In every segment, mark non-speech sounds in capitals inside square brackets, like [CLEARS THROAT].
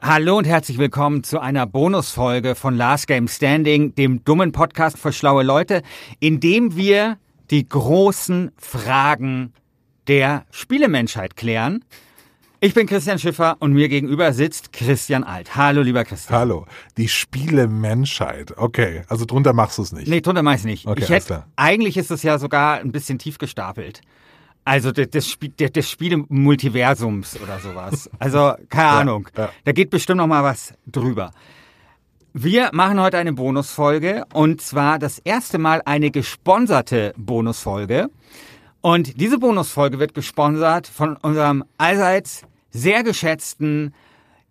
Hallo und herzlich willkommen zu einer Bonusfolge von Last Game Standing, dem dummen Podcast für schlaue Leute, in dem wir die großen Fragen der Spielemenschheit klären. Ich bin Christian Schiffer und mir gegenüber sitzt Christian Alt. Hallo, lieber Christian. Hallo, die Spielemenschheit. Okay, also drunter machst du es nicht. Nee, drunter mach ich nicht. Okay, ich hätte, eigentlich ist es ja sogar ein bisschen tief gestapelt. Also des, des, Spie- der- des Spiele-Multiversums oder sowas. Also keine Ahnung. ja. Da geht bestimmt noch mal was drüber. Wir machen heute eine Bonusfolge und zwar das erste Mal eine gesponserte Bonusfolge. Und diese Bonusfolge wird gesponsert von unserem allseits sehr geschätzten,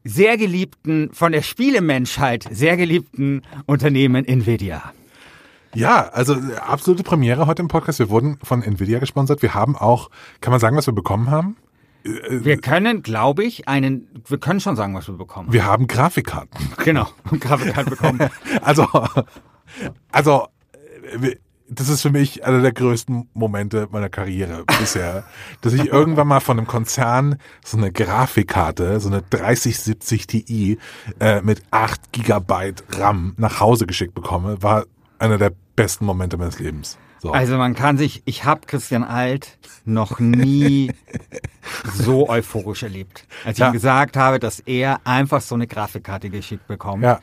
sehr geliebten, von der Spielemenschheit sehr geliebten Unternehmen Nvidia. Ja, also äh, absolute Premiere heute im Podcast. Wir wurden von Nvidia gesponsert. Wir haben auch, kann man sagen, was wir bekommen haben? Wir können, glaube ich, einen, wir können schon sagen, was wir bekommen. Wir haben Grafikkarten. [LAUGHS] Genau, Grafikkarte bekommen. [LAUGHS] Also, also, äh, das ist für mich einer der größten Momente meiner Karriere bisher, [LAUGHS] dass ich irgendwann mal von einem Konzern so eine Grafikkarte, so eine 3070 Ti äh, mit 8 Gigabyte RAM nach Hause geschickt bekomme, war einer der besten Momente meines Lebens. So. Also man kann sich, ich habe Christian Alt noch nie [LAUGHS] so euphorisch erlebt, als ich Ja. ihm gesagt habe, dass er einfach so eine Grafikkarte geschickt bekommt. ja,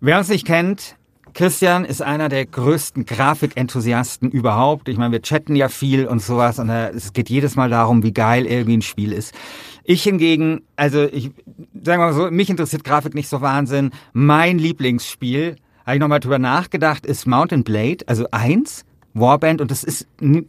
Wer uns nicht kennt, Christian ist einer der größten Grafikenthusiasten überhaupt. Ich meine, wir chatten ja viel und sowas und äh, es geht jedes Mal darum, wie geil irgendwie ein Spiel ist. Ich hingegen, also ich sagen wir mal so, mich interessiert Grafik nicht so Wahnsinn. Mein Lieblingsspiel, habe ich nochmal drüber nachgedacht, ist Mountain Blade, also eins. Warband und das ist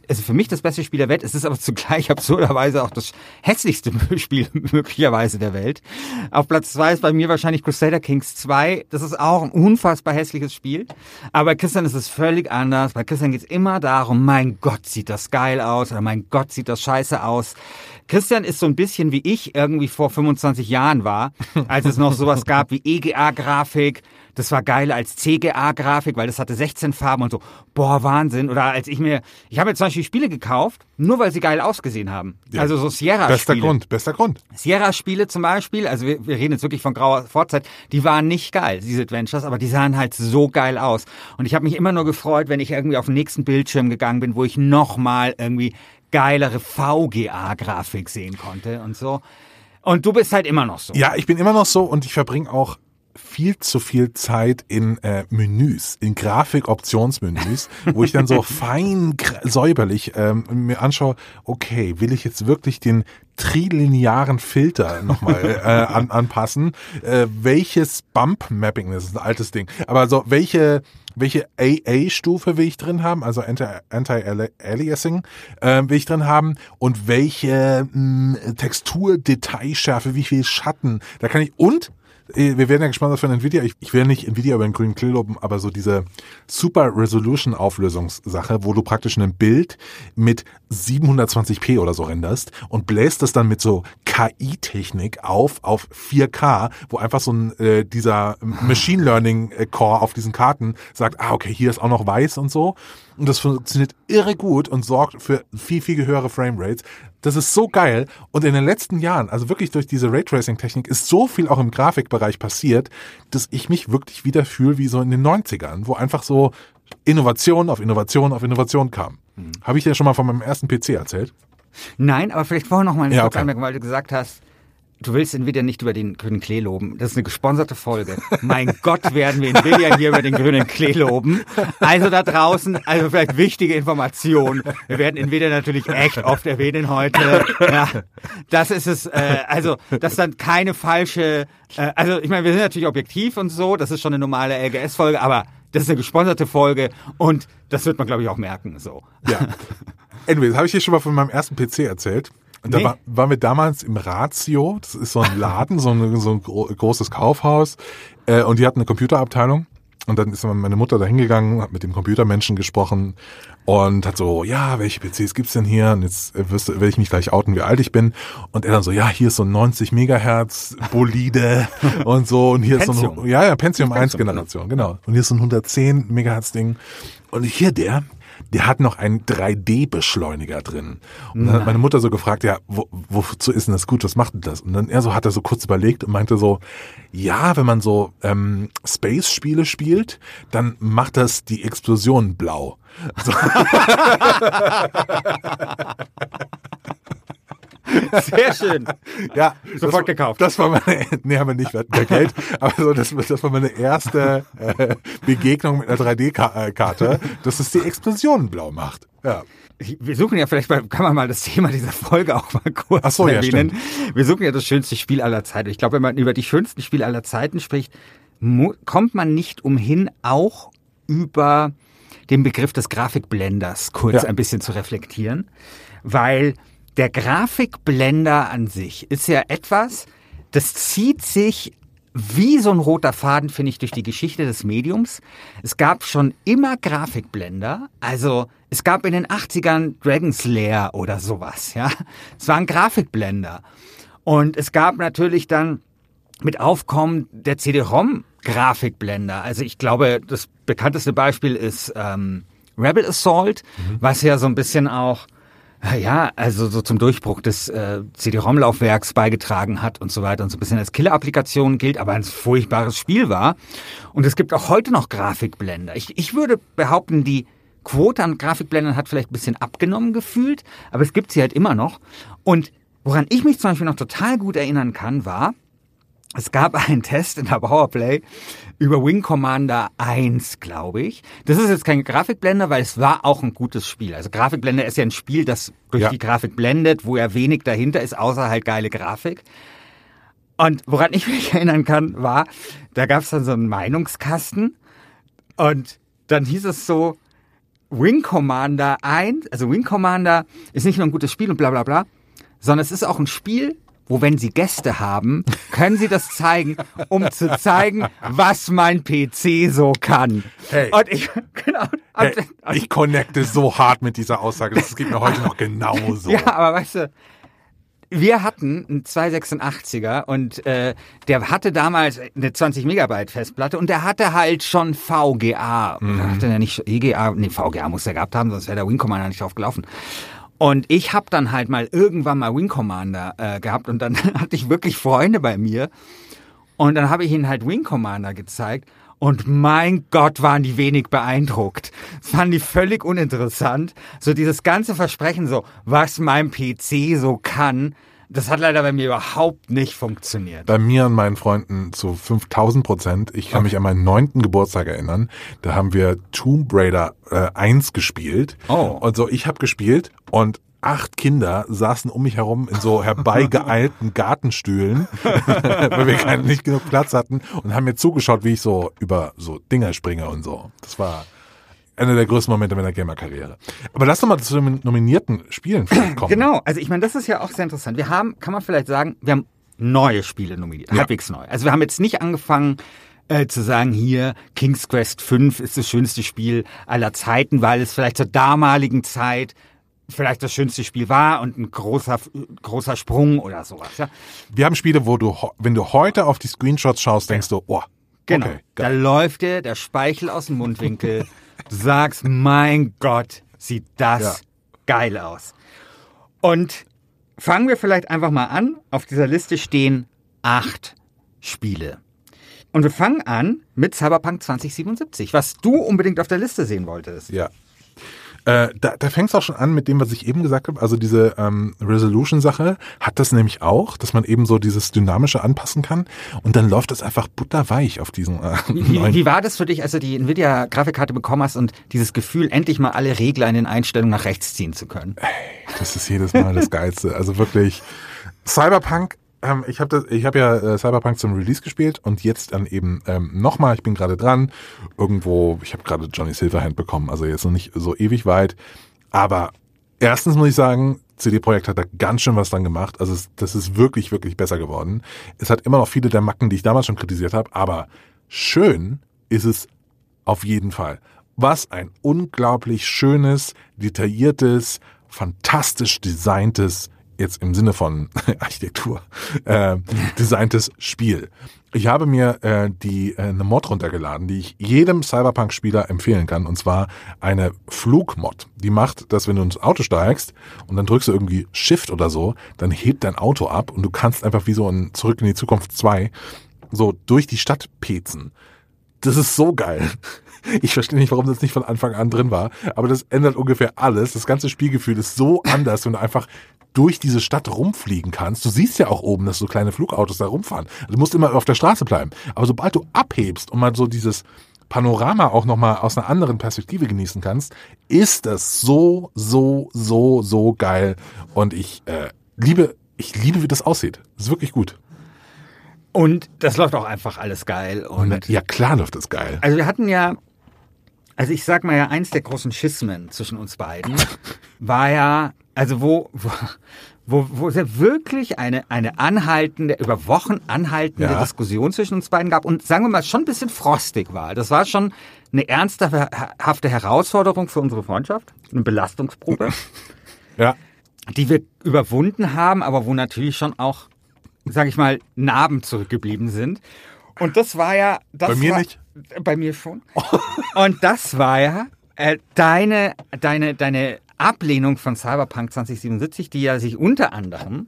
also für mich das beste Spiel der Welt. Es ist aber zugleich [LAUGHS] absurderweise auch das hässlichste [LAUGHS] Spiel möglicherweise der Welt. Auf Platz zwei ist bei mir wahrscheinlich Crusader Kings 2. Das ist auch ein unfassbar hässliches Spiel. Aber bei Christian ist es völlig anders. Bei Christian geht es immer darum, mein Gott, sieht das geil aus oder mein Gott, sieht das scheiße aus. Christian ist so ein bisschen wie ich irgendwie vor 25 Jahren war, als es noch sowas gab wie EGA-Grafik. Das war geiler als CGA-Grafik, weil das hatte 16 Farben und so. Boah, Wahnsinn. Oder als ich mir, ich habe jetzt zum Beispiel Spiele gekauft, nur weil sie geil ausgesehen haben. Ja. Also so Sierra-Spiele. bester Grund, bester Grund. Sierra-Spiele zum Beispiel, also wir, wir reden jetzt wirklich von grauer Vorzeit, die waren nicht geil, diese Adventures, aber die sahen halt so geil aus. Und ich habe mich immer nur gefreut, wenn ich irgendwie auf den nächsten Bildschirm gegangen bin, wo ich nochmal irgendwie geilere VGA-Grafik sehen konnte und so. Und du bist halt immer noch so. Ja, ich bin immer noch so und ich verbringe auch viel zu viel Zeit in äh, Menüs, in Grafikoptionsmenüs, wo ich dann so [LAUGHS] fein säuberlich ähm, mir anschaue, okay, will ich jetzt wirklich den trilinearen Filter nochmal [LAUGHS] äh, an, anpassen? Äh, welches Bump-Mapping, das ist ein altes Ding, aber so welche welche AA-Stufe will ich drin haben, also Anti- Anti-Aliasing äh, will ich drin haben und welche mh, Textur, Detailschärfe, wie viel Schatten, da kann ich und wir werden ja gespannt von Nvidia. Ich, ich will nicht Nvidia über den grünen Grill loben, aber so diese Super Resolution Auflösungssache, wo du praktisch ein Bild mit 720p oder so renderst und bläst das dann mit so KI-Technik auf auf 4K, wo einfach so ein äh, dieser Machine Learning äh, Core auf diesen Karten sagt, ah okay, hier ist auch noch weiß und so. Und das funktioniert irre gut und sorgt für viel, viel höhere Framerates. Das ist so geil. Und in den letzten Jahren, also wirklich durch diese Raytracing-Technik, ist so viel auch im Grafikbereich passiert, dass ich mich wirklich wieder fühle wie so in den 90ern, wo einfach so Innovation auf Innovation auf Innovation kam. Habe ich dir schon mal von meinem ersten PC erzählt? Nein, aber vielleicht vorher noch mal eine Ja, kurze okay. Anmerkung, weil du gesagt hast, Du willst Nvidia nicht über den grünen Klee loben. Das ist eine gesponserte Folge. [LAUGHS] mein Gott, werden wir Nvidia hier über den grünen Klee loben. Also da draußen, also vielleicht wichtige Informationen. Wir werden Nvidia natürlich echt oft erwähnen heute. Ja, das ist es. Äh, also das ist dann keine falsche. Äh, also ich meine, wir sind natürlich objektiv und so. Das ist schon eine normale LGS-Folge, aber das ist eine gesponserte Folge und das wird man, glaube ich, auch merken. So. Ja. [LAUGHS] Anyways, habe ich dir schon mal von meinem ersten PC erzählt? Und da Nee. war, waren wir damals im Ratio, das ist so ein Laden, so ein, so ein gro großes Kaufhaus, äh, und die hatten eine Computerabteilung. Und dann ist meine Mutter da hingegangen, hat mit dem Computermenschen gesprochen und hat so, ja, welche PCs gibt's denn hier? Und jetzt äh, wirst, werde ich mich gleich outen, wie alt ich bin. Und er dann so, ja, hier ist so ein 90 Megahertz Bolide [LAUGHS] und so. Und hier ist so Pentium. ein, ja, ja, Pentium 1 Pentium, Generation, genau. Und hier ist so ein 110 Megahertz Ding. Und hier der, der hat noch einen 3D-Beschleuniger drin. Und dann hat meine Mutter so gefragt, ja, wo, wozu ist denn das gut? Was macht denn das? Und dann er so hat er so kurz überlegt und meinte so, ja, wenn man so ähm, Space-Spiele spielt, dann macht das die Explosion blau. So, [LAUGHS] [LAUGHS] Sehr schön. ja, Sofort das, gekauft. Das war meine, [LAUGHS] nee, haben wir nicht, wir hatten Geld, [LAUGHS] aber so, das, das war meine erste äh, Begegnung mit einer 3D-Karte, dass es die Explosion blau macht. Ja. Wir suchen ja vielleicht mal, kann man mal das Thema dieser Folge auch mal kurz Ach so, ja, erwähnen. Wir suchen ja das schönste Spiel aller Zeiten. Ich glaube, wenn man über die schönsten Spiele aller Zeiten spricht, kommt man nicht umhin, auch über den Begriff des Grafikblenders kurz Ja. ein bisschen zu reflektieren, weil der Grafikblender an sich ist ja etwas, das zieht sich wie so ein roter Faden, finde ich, durch die Geschichte des Mediums. Es gab schon immer Grafikblender. Also es gab in den 80ern Dragon's Lair oder sowas, ja. Es waren Grafikblender. Und es gab natürlich dann mit Aufkommen der CD-ROM Grafikblender. Also ich glaube, das bekannteste Beispiel ist ähm, Rebel Assault, was ja so ein bisschen auch ja, also so zum Durchbruch des äh, CD-ROM-Laufwerks beigetragen hat und so weiter und so ein bisschen als Killer-Applikation gilt, aber ein furchtbares Spiel war. Und es gibt auch heute noch Grafikblender. Ich, ich würde behaupten, die Quote an Grafikblendern hat vielleicht ein bisschen abgenommen gefühlt, aber es gibt sie halt immer noch. Und woran ich mich zum Beispiel noch total gut erinnern kann, war, es gab einen Test in der Powerplay über Wing Commander 1, glaube ich. Das ist jetzt kein Grafikblender, weil es war auch ein gutes Spiel. Also Grafikblender ist ja ein Spiel, das durch Ja. die Grafik blendet, wo ja wenig dahinter ist, außer halt geile Grafik. Und woran ich mich [LAUGHS] erinnern kann, war, da gab es dann so einen Meinungskasten und dann hieß es so, Wing Commander 1, also Wing Commander ist nicht nur ein gutes Spiel und bla bla bla, sondern es ist auch ein Spiel, wo wenn Sie Gäste haben, können Sie das zeigen, um zu zeigen, was mein PC so kann. Hey. Und ich, genau. Hey, und, ich connecte so hart mit dieser Aussage, das geht mir heute noch genauso. Ja, aber weißt du, wir hatten einen 286er und äh, der hatte damals eine 20 Megabyte Festplatte und der hatte halt schon VGA. Mhm. Hatte der nicht EGA? Nee, VGA muss er gehabt haben, sonst wäre der Wing Commander nicht drauf gelaufen. Und ich habe dann halt mal irgendwann mal Wing Commander äh, gehabt und dann [LAUGHS] hatte ich wirklich Freunde bei mir und dann habe ich ihnen halt Wing Commander gezeigt. Und mein Gott, waren die wenig beeindruckt. Das fanden die völlig uninteressant. So dieses ganze Versprechen, so was mein PC so kann, das hat leider bei mir überhaupt nicht funktioniert. Bei mir und meinen Freunden zu 5000 Prozent. Ich kann mich an meinen neunten Geburtstag erinnern. Da haben wir Tomb Raider äh, 1 gespielt. Oh. Und so, ich habe gespielt und acht Kinder saßen um mich herum in so herbeigeeilten [LAUGHS] Gartenstühlen, [LAUGHS] weil wir keinen, nicht genug Platz hatten und haben mir zugeschaut, wie ich so über so Dinger springe und so. Das war einer der größten Momente meiner Gamer-Karriere. Aber lass doch mal zu den nominierten Spielen [CLEARS THROAT] kommen. Genau, also ich meine, das ist ja auch sehr interessant. Wir haben, kann man vielleicht sagen, wir haben neue Spiele nominiert, Ja. halbwegs neu. Also wir haben jetzt nicht angefangen äh, zu sagen, hier King's Quest 5 ist das schönste Spiel aller Zeiten, weil es vielleicht zur damaligen Zeit vielleicht das schönste Spiel war und ein großer großer Sprung oder sowas. Ja? Wir haben Spiele, wo du, wenn du heute auf die Screenshots schaust, denkst du, oh, Genau. okay, da läuft dir der Speichel aus dem Mundwinkel. [LAUGHS] du sagst, mein Gott, sieht das Ja. geil aus. Und fangen wir vielleicht einfach mal an. Auf dieser Liste stehen acht Spiele. Und wir fangen an mit Cyberpunk 2077, was du unbedingt auf der Liste sehen wolltest. Ja. Äh, da da fängt es auch schon an mit dem, was ich eben gesagt habe. Also diese ähm, Resolution-Sache hat das nämlich auch, dass man eben so dieses Dynamische anpassen kann. Und dann läuft das einfach butterweich auf diesen äh, Wie, wie war das für dich, als du die Nvidia-Grafikkarte bekommen hast und dieses Gefühl, endlich mal alle Regler in den Einstellungen nach rechts ziehen zu können? Das ist jedes Mal das Geilste. Also wirklich Cyberpunk. Ähm, ich habe hab ja äh, Cyberpunk zum Release gespielt und jetzt dann eben ähm, nochmal. Ich bin gerade dran. Irgendwo, ich habe gerade Johnny Silverhand bekommen, also jetzt noch nicht so ewig weit. Aber erstens muss ich sagen, CD Projekt hat da ganz schön was dran gemacht. Also es, das ist wirklich, wirklich besser geworden. Es hat immer noch viele der Macken, die ich damals schon kritisiert habe, aber schön ist es auf jeden Fall. Was ein unglaublich schönes, detailliertes, fantastisch designtes, jetzt im Sinne von [LAUGHS] Architektur, äh, designtes Spiel. Ich habe mir äh, die äh, eine Mod runtergeladen, die ich jedem Cyberpunk-Spieler empfehlen kann, und zwar eine Flugmod. Die macht, dass wenn du ins Auto steigst und dann drückst du irgendwie Shift oder so, dann hebt dein Auto ab und du kannst einfach wie so ein Zurück in die Zukunft 2 so durch die Stadt pezen. Das ist so geil. [LAUGHS] Ich verstehe nicht, warum das nicht von Anfang an drin war, aber das ändert ungefähr alles. Das ganze Spielgefühl ist so anders, wenn du einfach durch diese Stadt rumfliegen kannst. Du siehst ja auch oben, dass so kleine Flugautos da rumfahren. Du musst immer auf der Straße bleiben. Aber sobald du abhebst und mal so dieses Panorama auch nochmal aus einer anderen Perspektive genießen kannst, ist das so, so, so, so geil. Und ich äh, liebe, ich liebe, wie das aussieht. Das ist wirklich gut. Und das läuft auch einfach alles geil. Und Und ja, klar läuft das geil. Also wir hatten ja, also ich sag mal ja, eins der großen Schismen zwischen uns beiden [LAUGHS] war ja, also wo, wo, wo, wo es ja wirklich eine, eine anhaltende, über Wochen anhaltende Ja. Diskussion zwischen uns beiden gab und sagen wir mal schon ein bisschen frostig war. Das war schon eine ernsthafte Herausforderung für unsere Freundschaft, eine Belastungsprobe, [LAUGHS] Ja. die wir überwunden haben, aber wo natürlich schon auch, sag ich mal, Narben zurückgeblieben sind. Und das war ja, das Bei mir war, nicht. Bei mir schon. Und das war ja äh, deine, deine, deine Ablehnung von Cyberpunk 2077, die ja sich unter anderem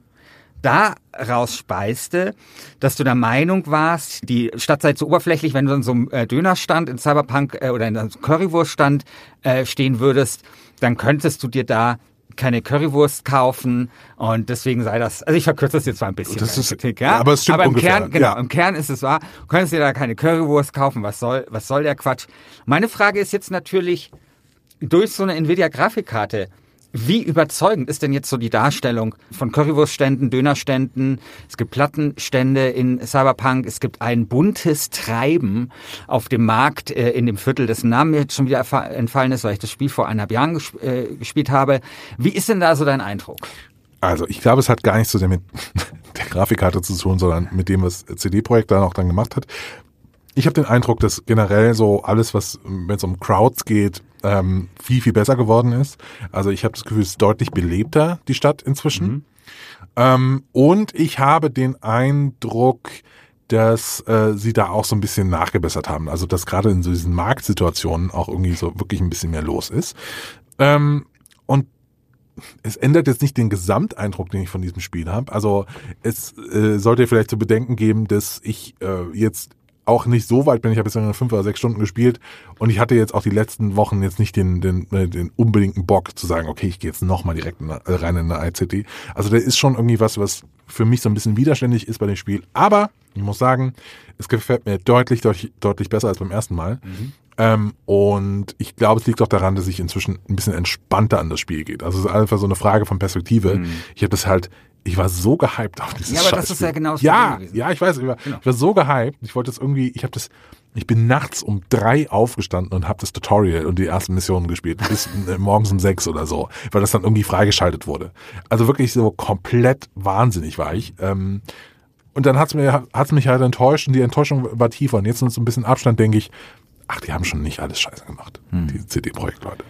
daraus speiste, dass du der Meinung warst, die Stadt sei zu oberflächlich, wenn du in so einem äh, Dönerstand in Cyberpunk äh, oder in einem Currywurststand äh, stehen würdest, dann könntest du dir da keine Currywurst kaufen und deswegen sei das, also ich verkürze das jetzt zwar ein bisschen. Das ist- Kritik, ja, aber es stimmt aber im ungefähr, Kern, genau, ja. im Kern ist es wahr, du könntest dir da keine Currywurst kaufen, was soll, was soll der Quatsch? Meine Frage ist jetzt natürlich, durch so eine Nvidia-Grafikkarte, wie überzeugend ist denn jetzt so die Darstellung von Currywurstständen, Dönerständen? Es gibt Plattenstände in Cyberpunk, es gibt ein buntes Treiben auf dem Markt äh, in dem Viertel, dessen Namen mir jetzt schon wieder entfallen ist, weil ich das Spiel vor eineinhalb Jahren gesp äh, gespielt habe. Wie ist denn da so dein Eindruck? Also ich glaube, es hat gar nichts so sehr mit [LAUGHS] der Grafikkarte zu tun, sondern mit dem, was CD-Projekt da noch dann gemacht hat. Ich habe den Eindruck, dass generell so alles, was, wenn es um Crowds geht, ähm, viel, viel besser geworden ist. Also ich habe das Gefühl, es ist deutlich belebter, die Stadt inzwischen. Ähm, und ich habe den Eindruck, dass äh, sie da auch so ein bisschen nachgebessert haben. Also dass gerade in so diesen Marktsituationen auch irgendwie so wirklich ein bisschen mehr los ist. Ähm, und es ändert jetzt nicht den Gesamteindruck, den ich von diesem Spiel habe. Also es äh, sollte vielleicht zu bedenken geben, dass ich äh, jetzt auch nicht so weit bin. Ich habe jetzt nur fünf oder sechs Stunden gespielt und ich hatte jetzt auch die letzten Wochen jetzt nicht den, den, äh, den unbedingten Bock zu sagen, okay, ich gehe jetzt nochmal direkt in, äh, rein in eine ICT. Also da ist schon irgendwie was, was für mich so ein bisschen widerständig ist bei dem Spiel. Aber ich muss sagen, es gefällt mir deutlich, deutlich, deutlich besser als beim ersten Mal. Ähm, und ich glaube, es liegt auch daran, dass ich inzwischen ein bisschen entspannter an das Spiel geht. Also es ist einfach so eine Frage von Perspektive. Ich habe das halt, ich war so gehypt auf dieses Ja, aber das Scheißspiel. ist ja genau das Ja, Problem gewesen. ja, ich weiß, ich war, ich war so gehypt. Ich wollte das irgendwie, ich habe das, ich bin nachts um drei aufgestanden und habe das Tutorial und die ersten Missionen gespielt, bis äh, morgens um sechs oder so, weil das dann irgendwie freigeschaltet wurde. Also wirklich so komplett wahnsinnig war ich. Ähm, und dann hat's mir, hat's mich halt enttäuscht und die Enttäuschung war tiefer. Und jetzt mit so ein bisschen Abstand denke ich, ach, die haben schon nicht alles scheiße gemacht, Hm. die CD-Projekt-Leute.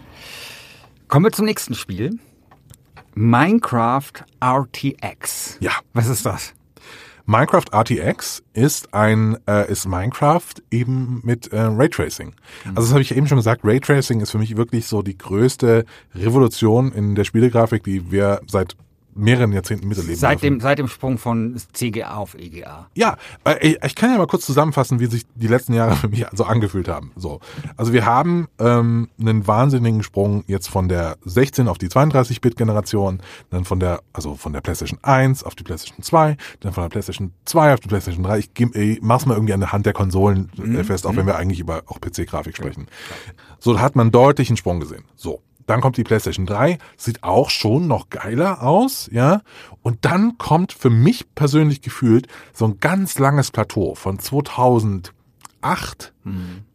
Kommen wir zum nächsten Spiel. Minecraft RTX. Ja. Was ist das? Minecraft RTX ist ein äh, ist Minecraft eben mit äh, Raytracing. Also das habe ich eben schon gesagt. Raytracing ist für mich wirklich so die größte Revolution in der Spielegrafik, die wir seit mehreren Jahrzehnten miterleben Seit dürfen. dem, seit dem Sprung von CGA auf EGA. Ja, äh, ich, ich kann ja mal kurz zusammenfassen, wie sich die letzten Jahre für mich so angefühlt haben. So, also wir haben ähm, einen wahnsinnigen Sprung jetzt von der 16 auf die 32-Bit-Generation, dann von der, also von der PlayStation 1 auf die PlayStation 2, dann von der PlayStation 2 auf die PlayStation 3. Ich, ich mach's mal irgendwie an der Hand der Konsolen äh, fest, auch wenn wir eigentlich über auch PC-Grafik sprechen. So, da hat man deutlich einen Sprung gesehen. So. Dann kommt die PlayStation 3, sieht auch schon noch geiler aus, ja. Und dann kommt für mich persönlich gefühlt so ein ganz langes Plateau von 2008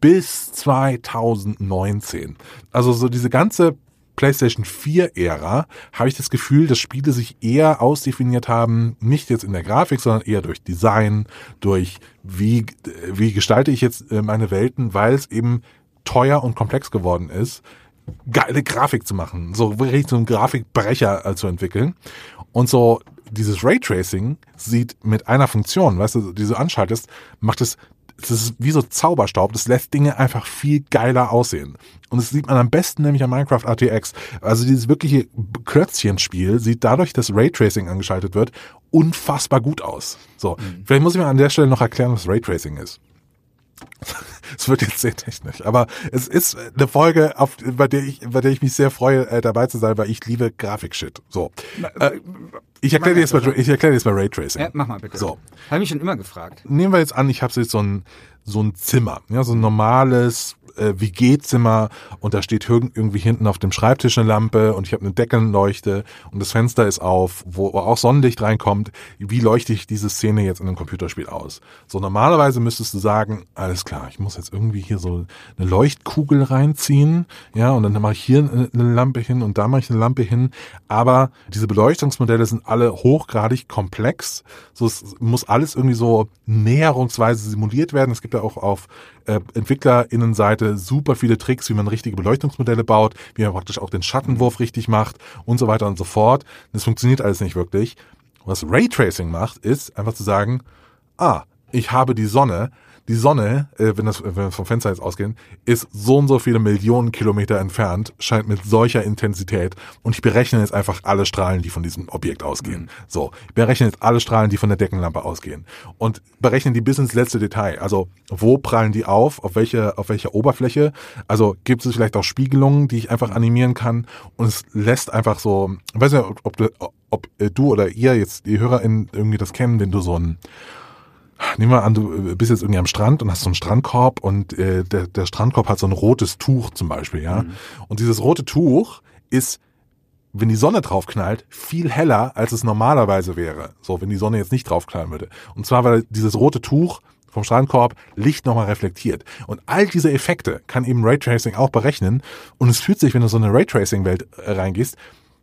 bis 2019. Also so diese ganze PlayStation 4 Ära habe ich das Gefühl, dass Spiele sich eher ausdefiniert haben, nicht jetzt in der Grafik, sondern eher durch Design, durch wie, wie gestalte ich jetzt äh, meine Welten, weil es eben teuer und komplex geworden ist, geile Grafik zu machen, so wirklich so einen Grafikbrecher äh, zu entwickeln. Und so dieses Raytracing sieht mit einer Funktion, weißt du, die du anschaltest, macht es, das ist wie so Zauberstaub, das lässt Dinge einfach viel geiler aussehen. Und das sieht man am besten nämlich an Minecraft RTX. Also dieses wirkliche Klötzchenspiel sieht dadurch, dass Raytracing angeschaltet wird, unfassbar gut aus. So, vielleicht muss ich mal an der Stelle noch erklären, was Raytracing ist. Es wird jetzt sehr technisch, aber es ist eine Folge, auf, bei der ich, bei der ich mich sehr freue, äh, dabei zu sein, weil ich liebe Grafikshit. So, äh, ich erkläre dir jetzt mal, ich erkläre dir jetzt mal Raytracing. Ja, mach mal bitte. So, Habe mich schon immer gefragt. nehmen wir jetzt an, ich habe jetzt so ein so ein Zimmer, ja, so ein normales äh, WG-Zimmer und da steht irg- irgendwie hinten auf dem Schreibtisch eine Lampe und ich habe eine Deckenleuchte und das Fenster ist auf, wo auch Sonnenlicht reinkommt. Wie leuchte ich diese Szene jetzt in einem Computerspiel aus? So normalerweise müsstest du sagen, alles klar, ich muss jetzt irgendwie hier so eine Leuchtkugel reinziehen, ja, und dann mache ich hier eine eine Lampe hin und da mache ich eine Lampe hin. Aber diese Beleuchtungsmodelle sind alle hochgradig komplex. So es muss alles irgendwie so näherungsweise simuliert werden. Es gibt ja auch auf äh, EntwicklerInnenseite super viele Tricks, wie man richtige Beleuchtungsmodelle baut, wie man praktisch auch den Schattenwurf richtig macht und so weiter und so fort. Das funktioniert alles nicht wirklich. Was Raytracing macht, ist einfach zu sagen, ah, ich habe die Sonne. Die Sonne, äh, wenn, das, wenn wir vom Fenster jetzt ausgehen, ist so und so viele Millionen Kilometer entfernt, scheint mit solcher Intensität und ich berechne jetzt einfach alle Strahlen, die von diesem Objekt ausgehen. So, ich berechne jetzt alle Strahlen, die von der Deckenlampe ausgehen und berechne die bis ins letzte Detail. Also, wo prallen die auf, auf welche, auf welcher Oberfläche? Also, gibt es vielleicht auch Spiegelungen, die ich einfach animieren kann und es lässt einfach so, ich weiß nicht, ob, ob, du, ob äh, du oder ihr jetzt, die HörerInnen irgendwie das kennen, wenn du so ein Nehmen wir an, du bist jetzt irgendwie am Strand und hast so einen Strandkorb und äh, der, der Strandkorb hat so ein rotes Tuch zum Beispiel, ja. Und dieses rote Tuch ist, wenn die Sonne drauf knallt, viel heller, als es normalerweise wäre. So, wenn die Sonne jetzt nicht drauf knallen würde. Und zwar, weil dieses rote Tuch vom Strandkorb Licht nochmal reflektiert. Und all diese Effekte kann eben Raytracing auch berechnen. Und es fühlt sich, wenn du so in eine Raytracing-Welt äh, reingehst,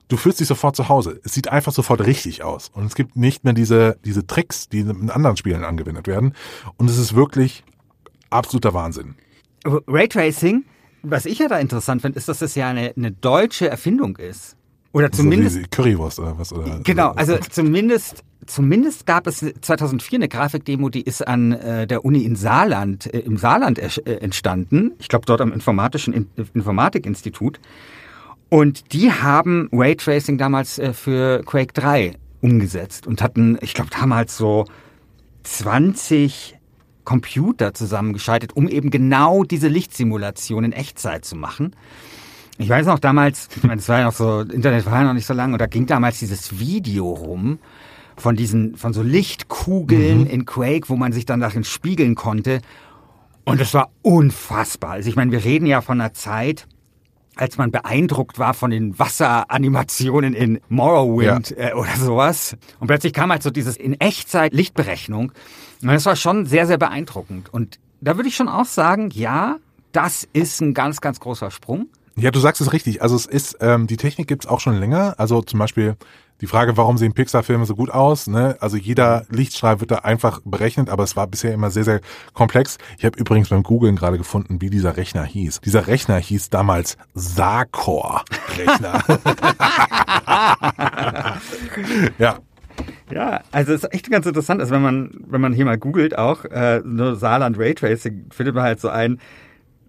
du fühlst dich sofort zu Hause. Es sieht einfach sofort richtig aus. Und es gibt nicht mehr diese, diese Tricks, die in anderen Spielen angewendet werden. Und es ist wirklich absoluter Wahnsinn. Raytracing, was ich ja da interessant finde, ist, dass das ja eine, eine deutsche Erfindung ist. Oder zumindest So Currywurst oder was? Oder, Genau, also zumindest, zumindest gab es 2004 eine Grafikdemo, die ist an äh, der Uni in Saarland, äh, im Saarland äh, entstanden. Ich glaube dort am Informatischen In Informatikinstitut. Und die haben Raytracing damals äh, für Quake 3 umgesetzt und hatten, ich glaube damals so 20 Computer zusammengeschaltet, um eben genau diese Lichtsimulation in Echtzeit zu machen. Ich weiß noch damals, ich meine, es war ja noch so, Internet war ja noch nicht so lange und da ging damals dieses Video rum von diesen, von so Lichtkugeln in Quake, wo man sich dann darin spiegeln konnte. Und es war unfassbar. Also ich meine, wir reden ja von einer Zeit, als man beeindruckt war von den Wasseranimationen in Morrowind äh, oder sowas. Und plötzlich kam halt so dieses in Echtzeit Lichtberechnung. Und das war schon sehr, sehr beeindruckend. Und da würde ich schon auch sagen, ja, das ist ein ganz, ganz großer Sprung. Ja, du sagst es richtig. Also es ist, ähm, die Technik gibt's auch schon länger. Also zum Beispiel die Frage, warum sehen Pixar-Filme so gut aus? Ne? Also jeder Lichtstrahl wird da einfach berechnet, aber es war bisher immer sehr, sehr komplex. Ich habe übrigens beim Googlen gerade gefunden, wie dieser Rechner hieß. Dieser Rechner hieß damals Sarkor-Rechner. [LAUGHS] ja, Ja, also es ist echt ganz interessant. Also wenn man, wenn man hier mal googelt auch, äh, nur Saarland Raytracing, findet man halt so ein,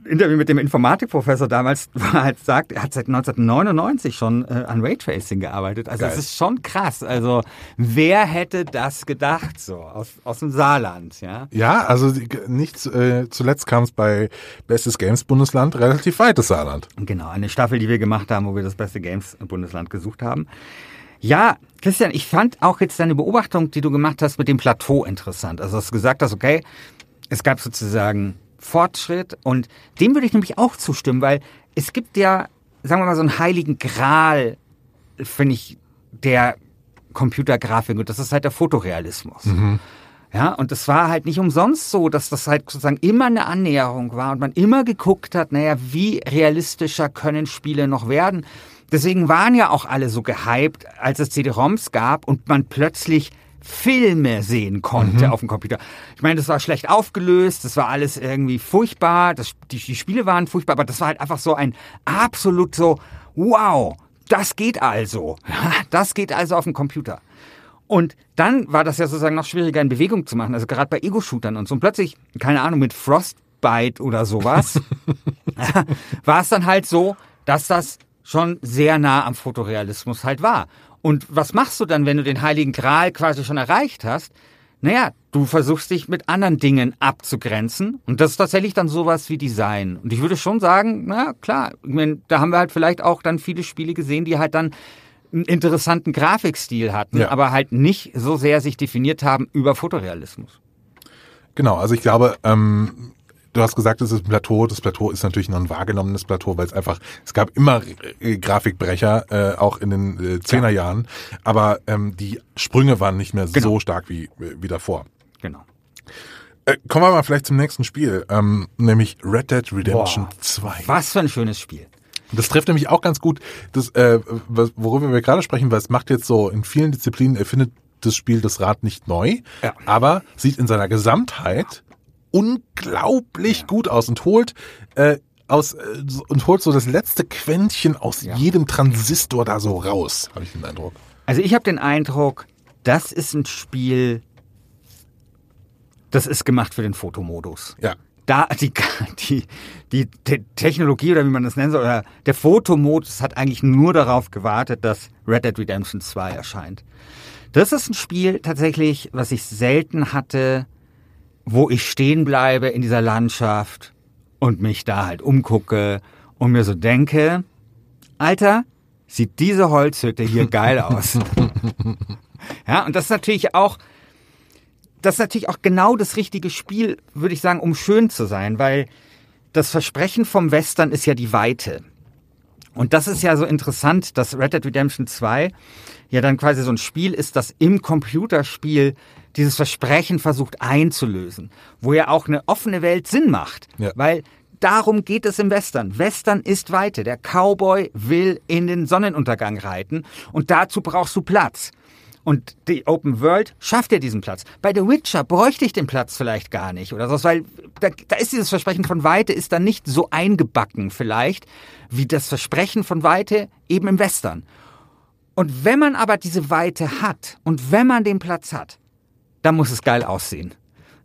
Interview mit dem Informatikprofessor damals, wo er halt sagt, er hat seit 1999 schon äh, an Raytracing gearbeitet. Also Geil. das ist schon krass. Also wer hätte das gedacht so aus, aus dem Saarland, ja? Ja, also nicht äh, zuletzt kam es bei Bestes Games Bundesland relativ weites Saarland. Genau, eine Staffel, die wir gemacht haben, wo wir das beste Games-Bundesland gesucht haben. Ja, Christian, ich fand auch jetzt deine Beobachtung, die du gemacht hast mit dem Plateau interessant. Also, dass du gesagt hast, okay, es gab sozusagen Fortschritt und dem würde ich nämlich auch zustimmen, weil es gibt ja, sagen wir mal, so einen heiligen Gral, finde ich, der Computergrafik und das ist halt der Fotorealismus. Ja, und es war halt nicht umsonst so, dass das halt sozusagen immer eine Annäherung war und man immer geguckt hat, naja, wie realistischer können Spiele noch werden. Deswegen waren ja auch alle so gehypt, als es CD-ROMs gab und man plötzlich Filme sehen konnte auf dem Computer. Ich meine, das war schlecht aufgelöst, das war alles irgendwie furchtbar, das, die, die Spiele waren furchtbar, aber das war halt einfach so ein absolut so, wow, das geht also. [LAUGHS] Das geht also auf dem Computer. Und dann war das ja sozusagen noch schwieriger in Bewegung zu machen, also gerade bei Ego-Shootern und so. Und plötzlich, keine Ahnung, mit Frostbite oder sowas, [LAUGHS] [LAUGHS] war es dann halt so, dass das schon sehr nah am Fotorealismus halt war. Und was machst du dann, wenn du den Heiligen Gral quasi schon erreicht hast? Naja, du versuchst dich mit anderen Dingen abzugrenzen. Und das ist tatsächlich dann sowas wie Design. Und ich würde schon sagen, na klar, ich mein, da haben wir halt vielleicht auch dann viele Spiele gesehen, die halt dann einen interessanten Grafikstil hatten, Ja. aber halt nicht so sehr sich definiert haben über Fotorealismus. Genau, also ich glaube, ähm, du hast gesagt, es ist ein Plateau. Das Plateau ist natürlich noch ein wahrgenommenes Plateau, weil es einfach, es gab immer äh, Grafikbrecher, äh, auch in den äh, Zehnerjahren, aber ähm, die Sprünge waren nicht mehr Genau. so stark wie, wie davor. Genau. Äh, kommen wir mal vielleicht zum nächsten Spiel, ähm, nämlich Red Dead Redemption Boah. 2. Was für ein schönes Spiel. Das trifft nämlich auch ganz gut, das, äh, worüber wir gerade sprechen, weil es macht jetzt so in vielen Disziplinen, erfindet das Spiel das Rad nicht neu, Ja. aber sieht in seiner Gesamtheit unglaublich gut aus und holt äh, aus äh, so- und holt so das letzte Quäntchen aus Ja. jedem Transistor da so raus, habe ich den Eindruck. Also ich habe den Eindruck, das ist ein Spiel, das ist gemacht für den Fotomodus. Ja. Da die, [LAUGHS] die, die Te Technologie oder wie man das nennen soll, oder der Fotomodus hat eigentlich nur darauf gewartet, dass Red Dead Redemption 2 erscheint. Das ist ein Spiel tatsächlich, was ich selten hatte, wo ich stehen bleibe in dieser Landschaft und mich da halt umgucke und mir so denke, Alter, sieht diese Holzhütte hier [LAUGHS] geil aus. ja, und das ist natürlich auch, das ist natürlich auch genau das richtige Spiel, würde ich sagen, um schön zu sein, weil das Versprechen vom Western ist ja die Weite. Und das ist ja so interessant, dass Red Dead Redemption 2 ja dann quasi so ein Spiel ist, das im Computerspiel dieses Versprechen versucht einzulösen, wo ja auch eine offene Welt Sinn macht, Ja. weil darum geht es im Western. Western ist Weite. Der Cowboy will in den Sonnenuntergang reiten und dazu brauchst du Platz. Und die Open World schafft ja diesen Platz. Bei The Witcher bräuchte ich den Platz vielleicht gar nicht oder so, weil da, da ist dieses Versprechen von Weite ist dann nicht so eingebacken vielleicht wie das Versprechen von Weite eben im Western. Und wenn man aber diese Weite hat und wenn man den Platz hat, dann muss es geil aussehen.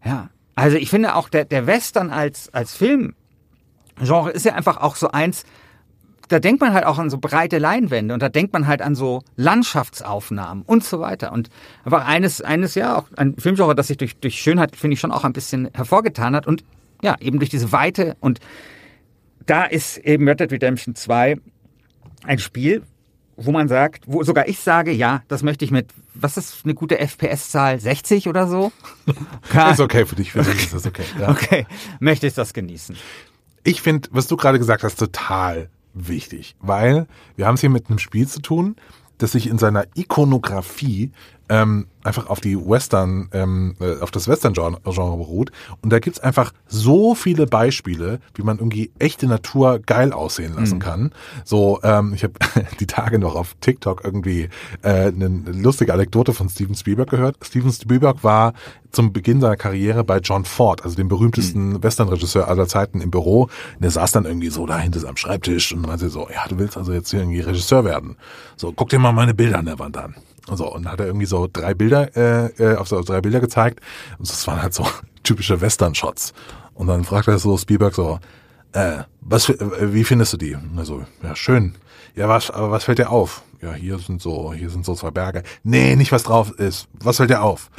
Ja. Also ich finde auch der, der Western als, als Filmgenre ist ja einfach auch so eins, da denkt man halt auch an so breite Leinwände und da denkt man halt an so Landschaftsaufnahmen und so weiter. Und einfach eines, eines ja auch ein Filmgenre, das sich durch, durch Schönheit, finde ich, schon auch ein bisschen hervorgetan hat und ja, eben durch diese Weite und da ist eben Red Dead Redemption 2 ein Spiel, wo man sagt, wo sogar ich sage, ja, das möchte ich mit, was ist eine gute FPS-Zahl, 60 oder so? [LAUGHS] Ja, Ist okay für dich, für dich ist das okay. Ja. okay, möchte ich das genießen. Ich finde, was du gerade gesagt hast, total wichtig, weil wir haben es hier mit einem Spiel zu tun, das sich in seiner Ikonografie ähm, einfach auf die Western, ähm, äh, auf das Western-Genre Genre beruht. Und da gibt's einfach so viele Beispiele, wie man irgendwie echte Natur geil aussehen lassen kann. So, ähm, ich habe [LAUGHS] die Tage noch auf TikTok irgendwie äh, eine lustige Anekdote von Steven Spielberg gehört. Steven Spielberg war zum Beginn seiner Karriere bei John Ford, also dem berühmtesten Western-Regisseur aller Zeiten im Büro. Und er saß dann irgendwie so da hinter am Schreibtisch und meinte so, ja, du willst also jetzt hier irgendwie Regisseur werden. So, guck dir mal meine Bilder an der Wand an. So, und dann hat er irgendwie so drei Bilder, äh, äh, auf so drei Bilder gezeigt. Und das waren halt so [LAUGHS] typische Western-Shots. Und dann fragt er so Spielberg so, äh, was, äh, wie findest du die? Also, ja, schön. Ja, was, aber was fällt dir auf? Ja, hier sind so, hier sind so zwei Berge. Nee, nicht was drauf ist. Was fällt dir auf?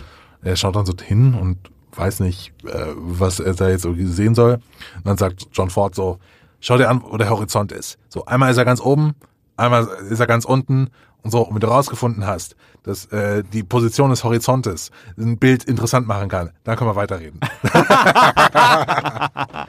Er schaut dann so hin und weiß nicht, äh, was er da jetzt so sehen soll. Und dann sagt John Ford so, schau dir an, wo der Horizont ist. So, einmal ist er ganz oben, einmal ist er ganz unten so, und wenn du rausgefunden hast, dass äh, die Position des Horizontes ein Bild interessant machen kann, dann können wir weiterreden. [LAUGHS]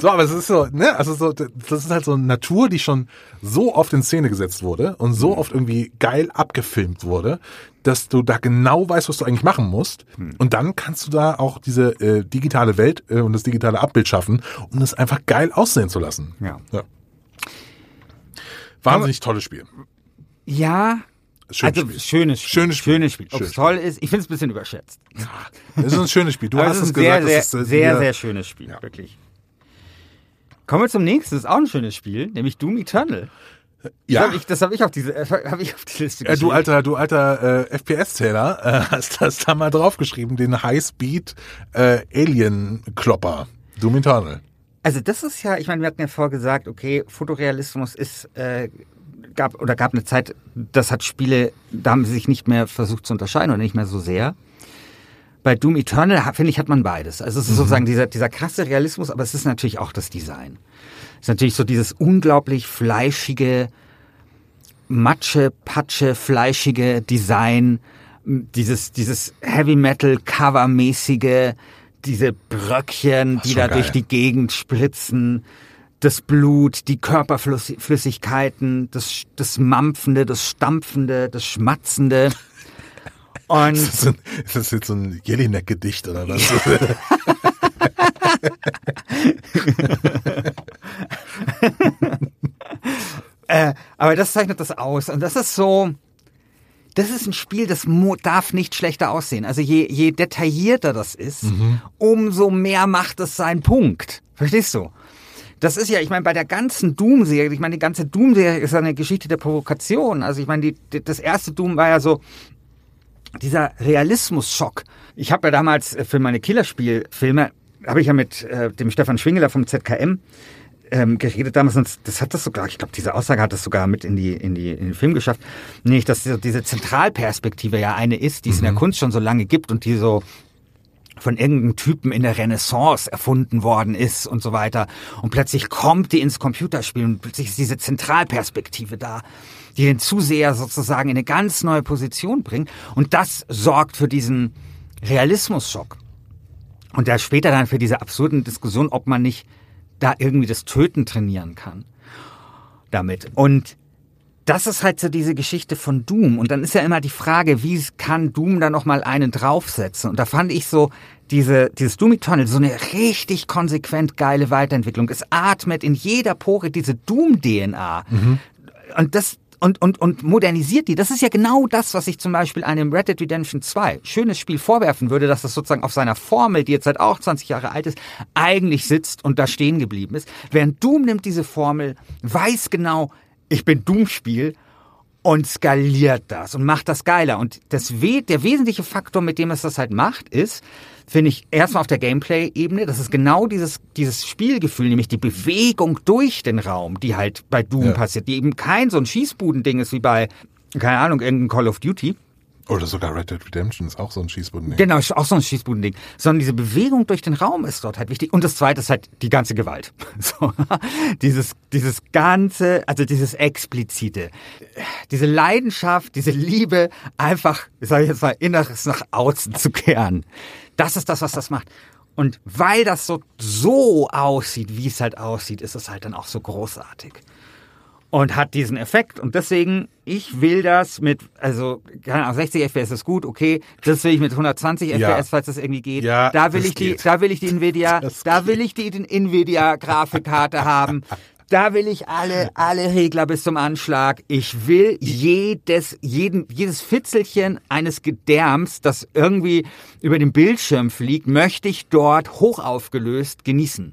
so, aber es ist so, ne, also so, das ist halt so Natur, die schon so oft in Szene gesetzt wurde und so oft irgendwie geil abgefilmt wurde, dass du da genau weißt, was du eigentlich machen musst. Und dann kannst du da auch diese äh, digitale Welt äh, und das digitale Abbild schaffen, um das einfach geil aussehen zu lassen. Ja. ja. Wahnsinnig tolles Spiel. Ja, Schönes also Spiel. schönes Spiel. Schönes Spiel. Schönes Spiel. Ob es toll ist, ich finde es ein bisschen überschätzt. Das ist ein schönes Spiel. Du [LAUGHS] hast es es ist ein sehr, gesagt. sehr, das ist, äh, sehr, wieder- sehr schönes Spiel, Ja. wirklich. Kommen wir zum nächsten, das ist auch ein schönes Spiel, nämlich Doom Eternal. Das Ja. habe ich, das hab ich, auf diese- äh, hab ich auf die Liste Äh, geschrieben. du alter, du alter äh, FPS-Zähler, äh, hast das da mal draufgeschrieben, den High-Speed äh, Alien-Klopper. Doom Eternal. Also das ist ja, ich meine, wir hatten ja vorher gesagt, okay, Fotorealismus ist, äh, gab oder gab eine Zeit, das hat Spiele, da haben sie sich nicht mehr versucht zu unterscheiden oder nicht mehr so sehr. Bei Doom Eternal, finde ich, hat man beides. Also es ist sozusagen dieser, dieser krasse Realismus, aber es ist natürlich auch das Design. Es ist natürlich so dieses unglaublich fleischige, Matsche, Patsche, fleischige Design, dieses, dieses Heavy Metal Cover-mäßige, diese Bröckchen, die da geil. durch die Gegend spritzen, das Blut, die Körperflüssigkeiten, das, das Mampfende, das Stampfende, das Schmatzende. [LAUGHS] Und Ist das, ein, ist das jetzt so ein Jelinek-Gedicht oder was? [LAUGHS] [LAUGHS] Äh, aber das zeichnet das aus. Und das ist so, das ist ein Spiel, das darf nicht schlechter aussehen. Also je, je detaillierter das ist, umso mehr macht es seinen Punkt. Verstehst du? Das ist ja, ich meine, bei der ganzen Doom-Serie, ich meine, die ganze Doom-Serie ist eine Geschichte der Provokation. Also ich meine, die, die, das erste Doom war ja so, dieser Realismus-Schock. Ich habe ja damals für meine Killerspielfilme, habe ich ja mit äh, dem Stefan Schwingeler vom ZKM ähm, geredet damals und das hat das sogar, ich glaube, diese Aussage hat das sogar mit in die, in die, in den Film geschafft. Nämlich, dass diese Zentralperspektive ja eine ist, die es in der Kunst schon so lange gibt und die so von irgendeinem Typen in der Renaissance erfunden worden ist und so weiter. Und plötzlich kommt die ins Computerspiel und plötzlich ist diese Zentralperspektive da, die den Zuseher sozusagen in eine ganz neue Position bringt. Und das sorgt für diesen Realismusschock. Und da später dann für diese absurden Diskussionen, ob man nicht da irgendwie das Töten trainieren kann damit. Und das ist halt so diese Geschichte von Doom. Und dann ist ja immer die Frage, wie kann Doom da nochmal einen draufsetzen? Und da fand ich so diese, dieses Doom Eternal so eine richtig konsequent geile Weiterentwicklung. Es atmet in jeder Pore diese Doom-DNA. Und das, und, und, und modernisiert die. Das ist ja genau das, was ich zum Beispiel einem Red Dead Redemption 2, schönes Spiel, vorwerfen würde, dass das sozusagen auf seiner Formel, die jetzt halt auch 20 Jahre alt ist, eigentlich sitzt und da stehen geblieben ist. Während Doom nimmt diese Formel, weiß genau, ich bin Doom-Spiel und skaliert das und macht das geiler. Und das We der wesentliche Faktor, mit dem es das halt macht, ist, finde ich, erstmal auf der Gameplay-Ebene, das ist genau dieses, dieses Spielgefühl, nämlich die Bewegung durch den Raum, die halt bei Doom Ja. passiert, die eben kein so ein Schießbudending ist wie bei, keine Ahnung, irgendein Call of Duty. Oder sogar Red Dead Redemption ist auch so ein Schießbuden. Genau, ist auch so ein Schießbudending. Sondern diese Bewegung durch den Raum ist dort halt wichtig. Und das zweite ist halt die ganze Gewalt. [LAUGHS] So, dieses, dieses ganze, also dieses explizite, diese Leidenschaft, diese Liebe, einfach, sage ich jetzt mal, Inneres nach außen zu kehren. Das ist das, was das macht. Und weil das so, so aussieht, wie es halt aussieht, ist es halt dann auch so großartig und hat diesen Effekt. Und deswegen, ich will das mit, also, keine Ahnung, 60 FPS ist gut, okay. Das will ich mit 120 Ja. FPS, falls das irgendwie geht. Ja, da will ich die, geht. da will ich die Nvidia, [LAUGHS] Das da will ich die Nvidia Grafikkarte [LAUGHS] haben. Da will ich alle, alle Regler bis zum Anschlag. Ich will jedes, jeden, jedes Fitzelchen eines Gedärms, das irgendwie über den Bildschirm fliegt, möchte ich dort hochaufgelöst genießen.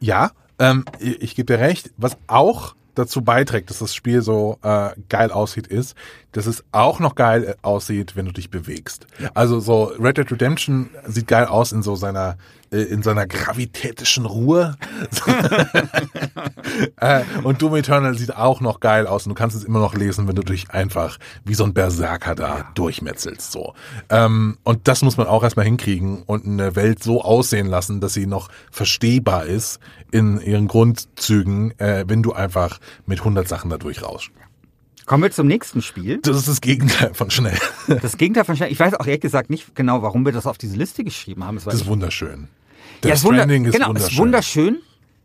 Ja, ähm, ich, ich gebe dir recht. Was auch dazu beiträgt, dass das Spiel so äh, geil aussieht, ist, dass es auch noch geil äh, aussieht, wenn du dich bewegst. Also so Red Dead Redemption sieht geil aus in so seiner äh, in seiner gravitätischen Ruhe. [LAUGHS] äh, und Doom Eternal sieht auch noch geil aus und du kannst es immer noch lesen, wenn du dich einfach wie so ein Berserker da ja. durchmetzelst. So. Ähm, und das muss man auch erstmal hinkriegen und eine Welt so aussehen lassen, dass sie noch verstehbar ist in ihren Grundzügen, wenn du einfach mit 100 Sachen da durchrauschst. Kommen wir zum nächsten Spiel. Das ist das Gegenteil von schnell. [LAUGHS] Das Gegenteil von schnell. Ich weiß auch ehrlich gesagt nicht genau, warum wir das auf diese Liste geschrieben haben. Das, das ist wunderschön. Death ja, Stranding ist genau, wunderschön. Ist wunderschön.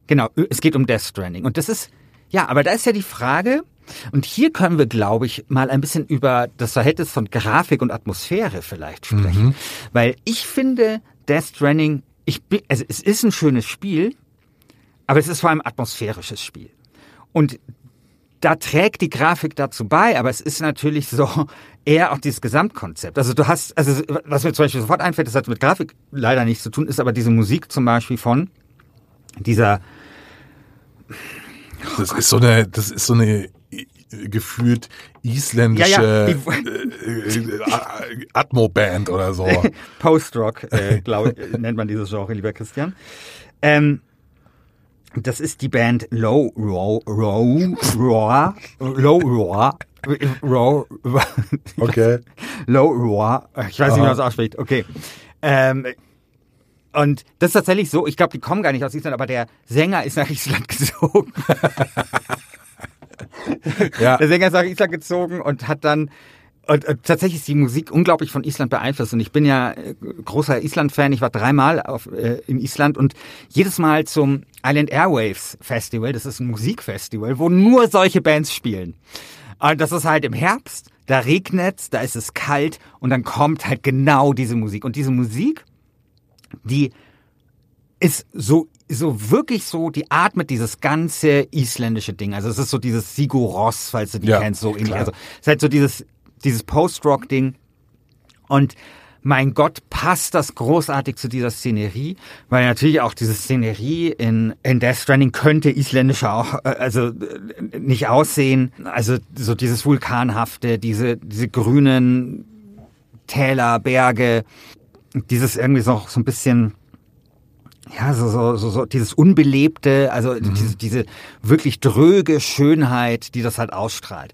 Genau, es geht um Death Stranding. Und das ist, ja, aber da ist ja die Frage, und hier können wir, glaube ich, mal ein bisschen über das Verhältnis von Grafik und Atmosphäre vielleicht sprechen. Mhm. Weil ich finde, Death Stranding, ich bin, also es ist ein schönes Spiel, aber es ist vor allem ein atmosphärisches Spiel. Und da trägt die Grafik dazu bei, aber es ist natürlich so [LAUGHS] eher auch dieses Gesamtkonzept. Also du hast, also was mir zum Beispiel sofort einfällt, das hat mit Grafik leider nichts zu tun, ist aber diese Musik zum Beispiel von dieser. Oh das Gott. ist so eine, das ist so eine gefühlt isländische ja, ja, äh, äh, Atmo-Band oder so. [LAUGHS] Post-Rock, äh, glaube [LAUGHS] nennt man dieses Genre, lieber Christian. Ähm, das ist die Band Low Raw, Raw, Raw, Low Raw, Raw, [LAUGHS] okay. Low Raw, ich weiß nicht, wie man das ausspricht, okay. Ähm, und das ist tatsächlich so, ich glaube, die kommen gar nicht aus Island, aber der Sänger ist nach Island [LAUGHS] gezogen. ja. Der Sänger ist nach Island gezogen und hat dann und, und tatsächlich ist die Musik unglaublich von Island beeinflusst. Und ich bin ja äh, großer Island-Fan. Ich war dreimal auf, äh, in Island und jedes Mal zum Island Airwaves Festival, das ist ein Musikfestival, wo nur solche Bands spielen. Und das ist halt im Herbst, da regnet's, da ist es kalt und dann kommt halt genau diese Musik. Und diese Musik, die ist so so wirklich so, die atmet dieses ganze isländische Ding. Also es ist so dieses Sigur Ross, falls du die ja, kennst, so ähnlich. Also es ist halt so dieses dieses Post-Rock-Ding. Und mein Gott, passt das großartig zu dieser Szenerie, weil natürlich auch diese Szenerie in, in Death Stranding könnte isländischer auch, äh, also äh, nicht aussehen. Also so dieses Vulkanhafte, diese, diese grünen Täler, Berge, dieses irgendwie so, so ein bisschen, ja, so, so, so, so dieses Unbelebte, also mhm. diese, diese wirklich dröge Schönheit, die das halt ausstrahlt.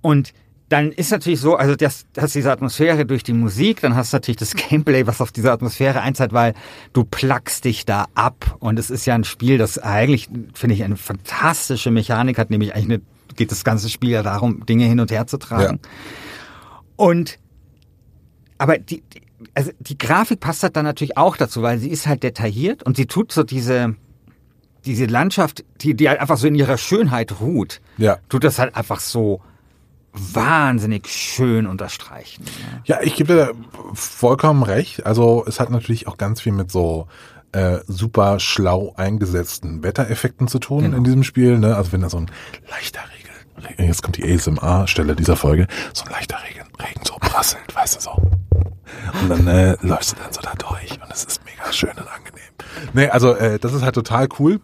Und dann ist natürlich so, also das, hast diese Atmosphäre durch die Musik, dann hast du natürlich das [LAUGHS] Gameplay, was auf diese Atmosphäre einzahlt, weil du plackst dich da ab. Und es ist ja ein Spiel, das eigentlich, finde ich, eine fantastische Mechanik hat, nämlich eigentlich eine, geht das ganze Spiel ja darum, Dinge hin und her zu tragen. Ja. Und, aber die, also die Grafik passt halt dann natürlich auch dazu, weil sie ist halt detailliert und sie tut so diese, diese Landschaft, die, die halt einfach so in ihrer Schönheit ruht, ja. tut das halt einfach so wahnsinnig schön unterstreichen. Ja, ja ich gebe dir vollkommen recht. Also es hat natürlich auch ganz viel mit so äh, super schlau eingesetzten Wettereffekten zu tun genau. in diesem Spiel. Ne? Also wenn da so ein leichter Regen, jetzt kommt die ASMR-Stelle dieser Folge, so ein leichter Regen, Regen so prasselnd, weißt du so. Und dann äh, läufst du dann so da durch und es ist mega schön und angenehm. Nee, also äh, das ist halt total cool.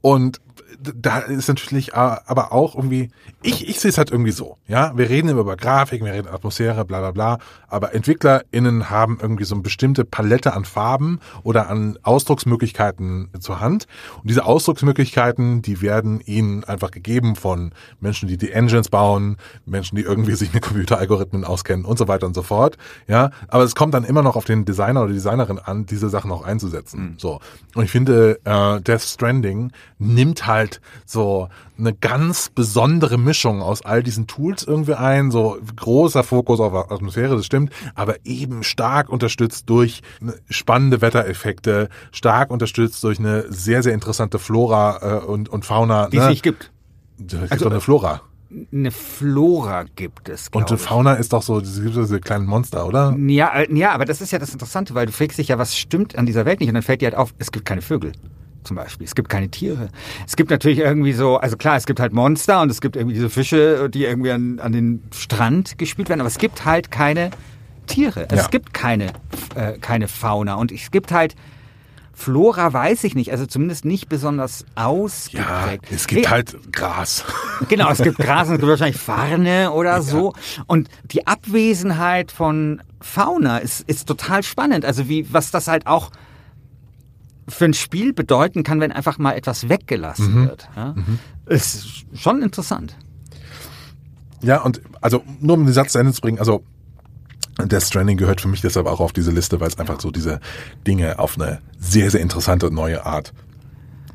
Und da ist natürlich aber auch irgendwie, ich, ich sehe es halt irgendwie so, ja, wir reden immer über Grafik, wir reden Atmosphäre, bla bla bla, aber EntwicklerInnen haben irgendwie so eine bestimmte Palette an Farben oder an Ausdrucksmöglichkeiten zur Hand und diese Ausdrucksmöglichkeiten, die werden ihnen einfach gegeben von Menschen, die die Engines bauen, Menschen, die irgendwie sich mit Computeralgorithmen auskennen und so weiter und so fort, ja, aber es kommt dann immer noch auf den Designer oder Designerin an, diese Sachen auch einzusetzen, mhm. so. Und ich finde, äh, Death Stranding nimmt halt halt so eine ganz besondere Mischung aus all diesen Tools irgendwie ein, so großer Fokus auf Atmosphäre, das stimmt, aber eben stark unterstützt durch spannende Wettereffekte, stark unterstützt durch eine sehr, sehr interessante Flora äh, und, und Fauna. Die ne? es nicht gibt. Es gibt also, eine Flora eine Flora gibt es. Und die Fauna ist doch so, diese kleinen Monster, oder? Ja, äh, ja, aber das ist ja das Interessante, weil du fragst dich ja, was stimmt an dieser Welt nicht und dann fällt dir halt auf, es gibt keine Vögel zum Beispiel. Es gibt keine Tiere. Es gibt natürlich irgendwie so, also klar, es gibt halt Monster und es gibt irgendwie diese Fische, die irgendwie an, an den Strand gespielt werden, aber es gibt halt keine Tiere. Es ja. gibt keine, äh, keine Fauna und es gibt halt Flora weiß ich nicht, also zumindest nicht besonders ausgeprägt. Ja, es gibt hey, halt Gras. [LAUGHS] Genau, es gibt Gras und es gibt wahrscheinlich Farne oder ja. so. Und die Abwesenheit von Fauna ist, ist total spannend. Also wie, was das halt auch für ein Spiel bedeuten kann, wenn einfach mal etwas weggelassen Mhm. wird. Ja? Ist schon interessant. Ja, und also nur um den Satz zu Ende zu bringen, also Death Stranding gehört für mich deshalb auch auf diese Liste, weil es einfach so diese Dinge auf eine sehr, sehr interessante und neue Art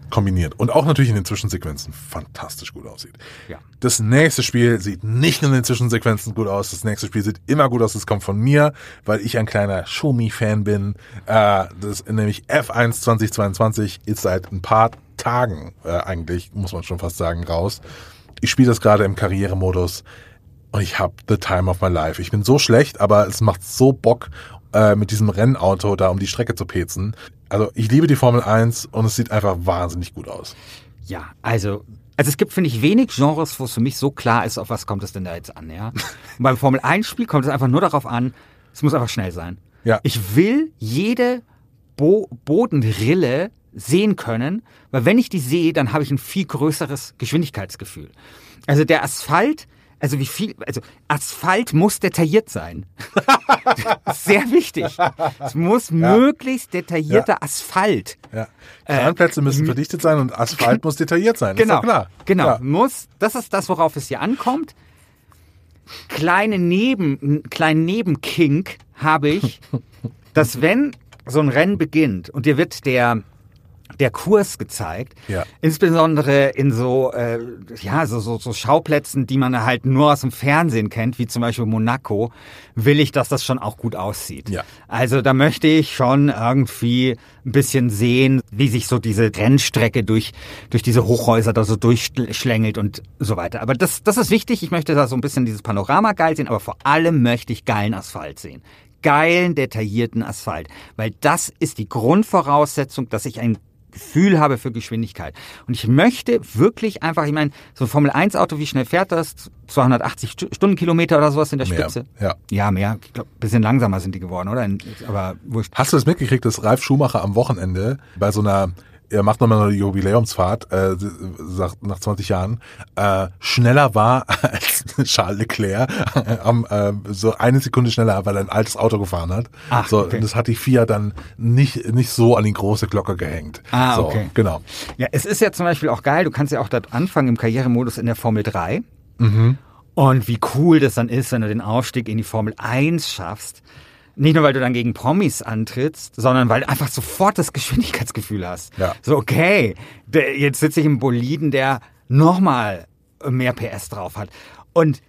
kombiniert. Und auch natürlich in den Zwischensequenzen fantastisch gut aussieht. Ja. Das nächste Spiel sieht nicht nur in den Zwischensequenzen gut aus, das nächste Spiel sieht immer gut aus, das kommt von mir, weil ich ein kleiner Show-Me-Fan bin. Äh, das nämlich F1 2022 ist seit ein paar Tagen äh, eigentlich, muss man schon fast sagen, raus. Ich spiele das gerade im Karrieremodus und ich habe the time of my life. Ich bin so schlecht, aber es macht so Bock, äh, mit diesem Rennauto da um die Strecke zu pezen. Also ich liebe die Formel 1 und es sieht einfach wahnsinnig gut aus. Ja, also, also es gibt, finde ich, wenig Genres, wo es für mich so klar ist, auf was kommt es denn da jetzt an, ja. Und [LAUGHS] beim Formel 1-Spiel kommt es einfach nur darauf an, es muss einfach schnell sein. Ja. Ich will jede Bo Bodenrille sehen können, weil wenn ich die sehe, dann habe ich ein viel größeres Geschwindigkeitsgefühl. Also der Asphalt, also wie viel, also Asphalt muss detailliert sein. [LAUGHS] Sehr wichtig. Es muss möglichst detaillierter Asphalt. Ja. Kranplätze müssen verdichtet sein und Asphalt muss detailliert sein. Äh, Genau, klar. genau. Ja. Muss, das ist das, worauf es hier ankommt. Kleine Neben, einen kleinen Nebenkink habe ich, [LAUGHS] dass wenn so ein Rennen beginnt und dir wird der der Kurs gezeigt, Ja. insbesondere in so äh, ja so, so so Schauplätzen, die man halt nur aus dem Fernsehen kennt, wie zum Beispiel Monaco, will ich, dass das schon auch gut aussieht. Ja. Also da möchte ich schon irgendwie ein bisschen sehen, wie sich so diese Rennstrecke durch, durch diese Hochhäuser da so durchschlängelt und so weiter. Aber das, das ist wichtig. Ich möchte da so ein bisschen dieses Panorama geil sehen, aber vor allem möchte ich geilen Asphalt sehen. Geilen, detaillierten Asphalt. Weil das ist die Grundvoraussetzung, dass ich ein Gefühl habe für Geschwindigkeit. Und ich möchte wirklich einfach, ich meine, so ein Formel-1-Auto, wie schnell fährt das? 280 Stu- Stundenkilometer oder sowas in der Mehr, Spitze? ja. Ja, mehr. Ich glaube, bisschen langsamer sind die geworden, oder? Aber wurscht. Hast du das mitgekriegt, dass Ralf Schumacher am Wochenende bei so einer, er macht nochmal eine Jubiläumsfahrt, äh, sagt nach 20 Jahren, äh, schneller war [LAUGHS] als Charles Leclerc, am, äh, so eine Sekunde schneller, weil er ein altes Auto gefahren hat. Ach, so, okay. das hat die FIA dann nicht, nicht so an die große Glocke gehängt. Ah, so, okay. Genau. Ja, es ist ja zum Beispiel auch geil, du kannst ja auch dort anfangen im Karrieremodus in der Formel 3. Und wie cool das dann ist, wenn du den Aufstieg in die Formel 1 schaffst. Nicht nur, weil du dann gegen Promis antrittst, sondern weil du einfach sofort das Geschwindigkeitsgefühl hast. Ja. So, okay, der, jetzt sitze ich im Boliden, der nochmal mehr PS drauf hat. Und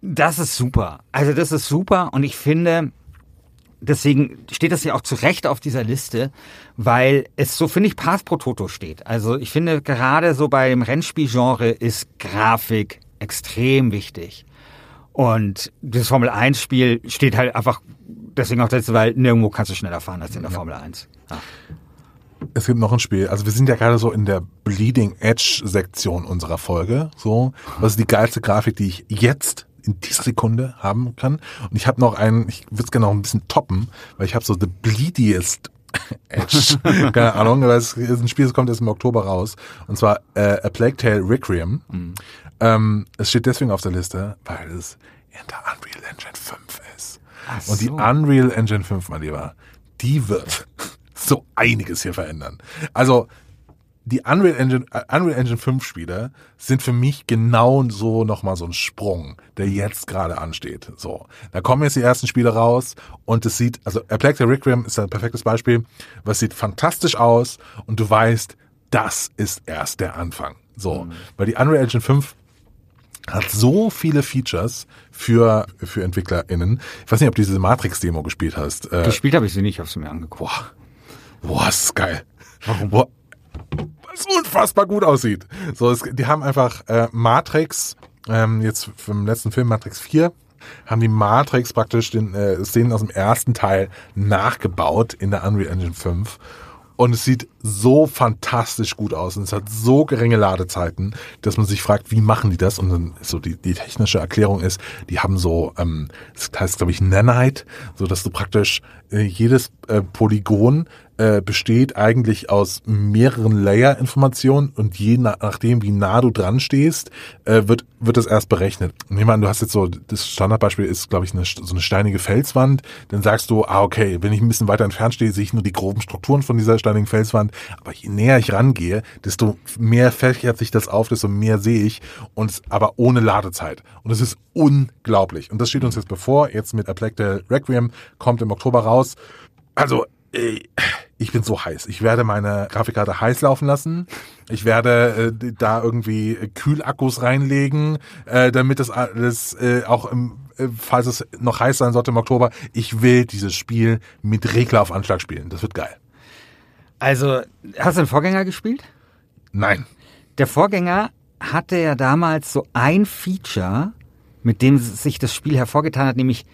das ist super. Also das ist super und ich finde, deswegen steht das ja auch zu Recht auf dieser Liste, weil es so, finde ich, Pass pro Toto steht. Also ich finde, gerade so beim Rennspielgenre ist Grafik extrem wichtig. Und das Formel 1 Spiel steht halt einfach deswegen auch dazu, weil nirgendwo kannst du schneller fahren als in der Formel 1. Ja. Es gibt noch ein Spiel. Also wir sind ja gerade so in der Bleeding Edge Sektion unserer Folge. So, was ist die geilste Grafik, die ich jetzt in dieser Sekunde haben kann? Und ich habe noch einen, ich würde es gerne noch ein bisschen toppen, weil ich habe so the bleediest [LAUGHS] Edge. [LAUGHS] Keine Ahnung, weil es ist ein Spiel, das kommt erst im Oktober raus. Und zwar äh, A Plague Tale Requiem. Ähm, es steht deswegen auf der Liste, weil es in der Unreal Engine 5 ist. Und die. Unreal Engine 5, mein Lieber, die wird [LAUGHS] so einiges hier verändern. Also die Unreal Engine, äh, Unreal Engine 5 Spiele sind für mich genau so nochmal so ein Sprung, der jetzt gerade ansteht. So, da kommen jetzt die ersten Spiele raus und es sieht, also A Plague Tale Requiem ist ein perfektes Beispiel, was sieht fantastisch aus und du weißt, das ist erst der Anfang. So, weil die Unreal Engine 5 hat so viele Features für, für EntwicklerInnen. Ich weiß nicht, ob du diese Matrix-Demo gespielt hast. Äh, Gespielt habe ich sie nicht, habe sie mir angeguckt. Boah, boah, ist geil. Warum? Boah, was unfassbar gut aussieht. So, es, die haben einfach äh, Matrix, ähm, jetzt vom letzten Film Matrix 4, haben die Matrix praktisch den äh, Szenen aus dem ersten Teil nachgebaut in der Unreal Engine 5. Und es sieht so fantastisch gut aus und es hat so geringe Ladezeiten, dass man sich fragt, wie machen die das? Und dann so die, die technische Erklärung ist, die haben so, ähm, das heißt glaube ich Nanite, so dass du praktisch äh, jedes äh, Polygon äh, äh, besteht eigentlich aus mehreren Layer-Informationen und je nach, nachdem, wie nah du dran stehst, äh, wird, wird das erst berechnet. Nehmen wir an, du hast jetzt so, das Standardbeispiel ist, glaube ich, eine, so eine steinige Felswand. Dann sagst du, ah, okay, wenn ich ein bisschen weiter entfernt stehe, sehe ich nur die groben Strukturen von dieser steinigen Felswand. Aber je näher ich rangehe, desto mehr fächert sich das auf, desto mehr sehe ich. Und aber ohne Ladezeit. Und das ist unglaublich. Und das steht uns jetzt bevor. Jetzt mit A Plague Requiem kommt im Oktober raus. Also, ich bin so heiß. Ich werde meine Grafikkarte heiß laufen lassen. Ich werde äh, da irgendwie Kühlakkus reinlegen, äh, damit das alles äh, auch im, äh, falls es noch heiß sein sollte im Oktober, ich will dieses Spiel mit Regler auf Anschlag spielen. Das wird geil. Also, hast du den Vorgänger gespielt? Nein. Der Vorgänger hatte ja damals so ein Feature, mit dem sich das Spiel hervorgetan hat, nämlich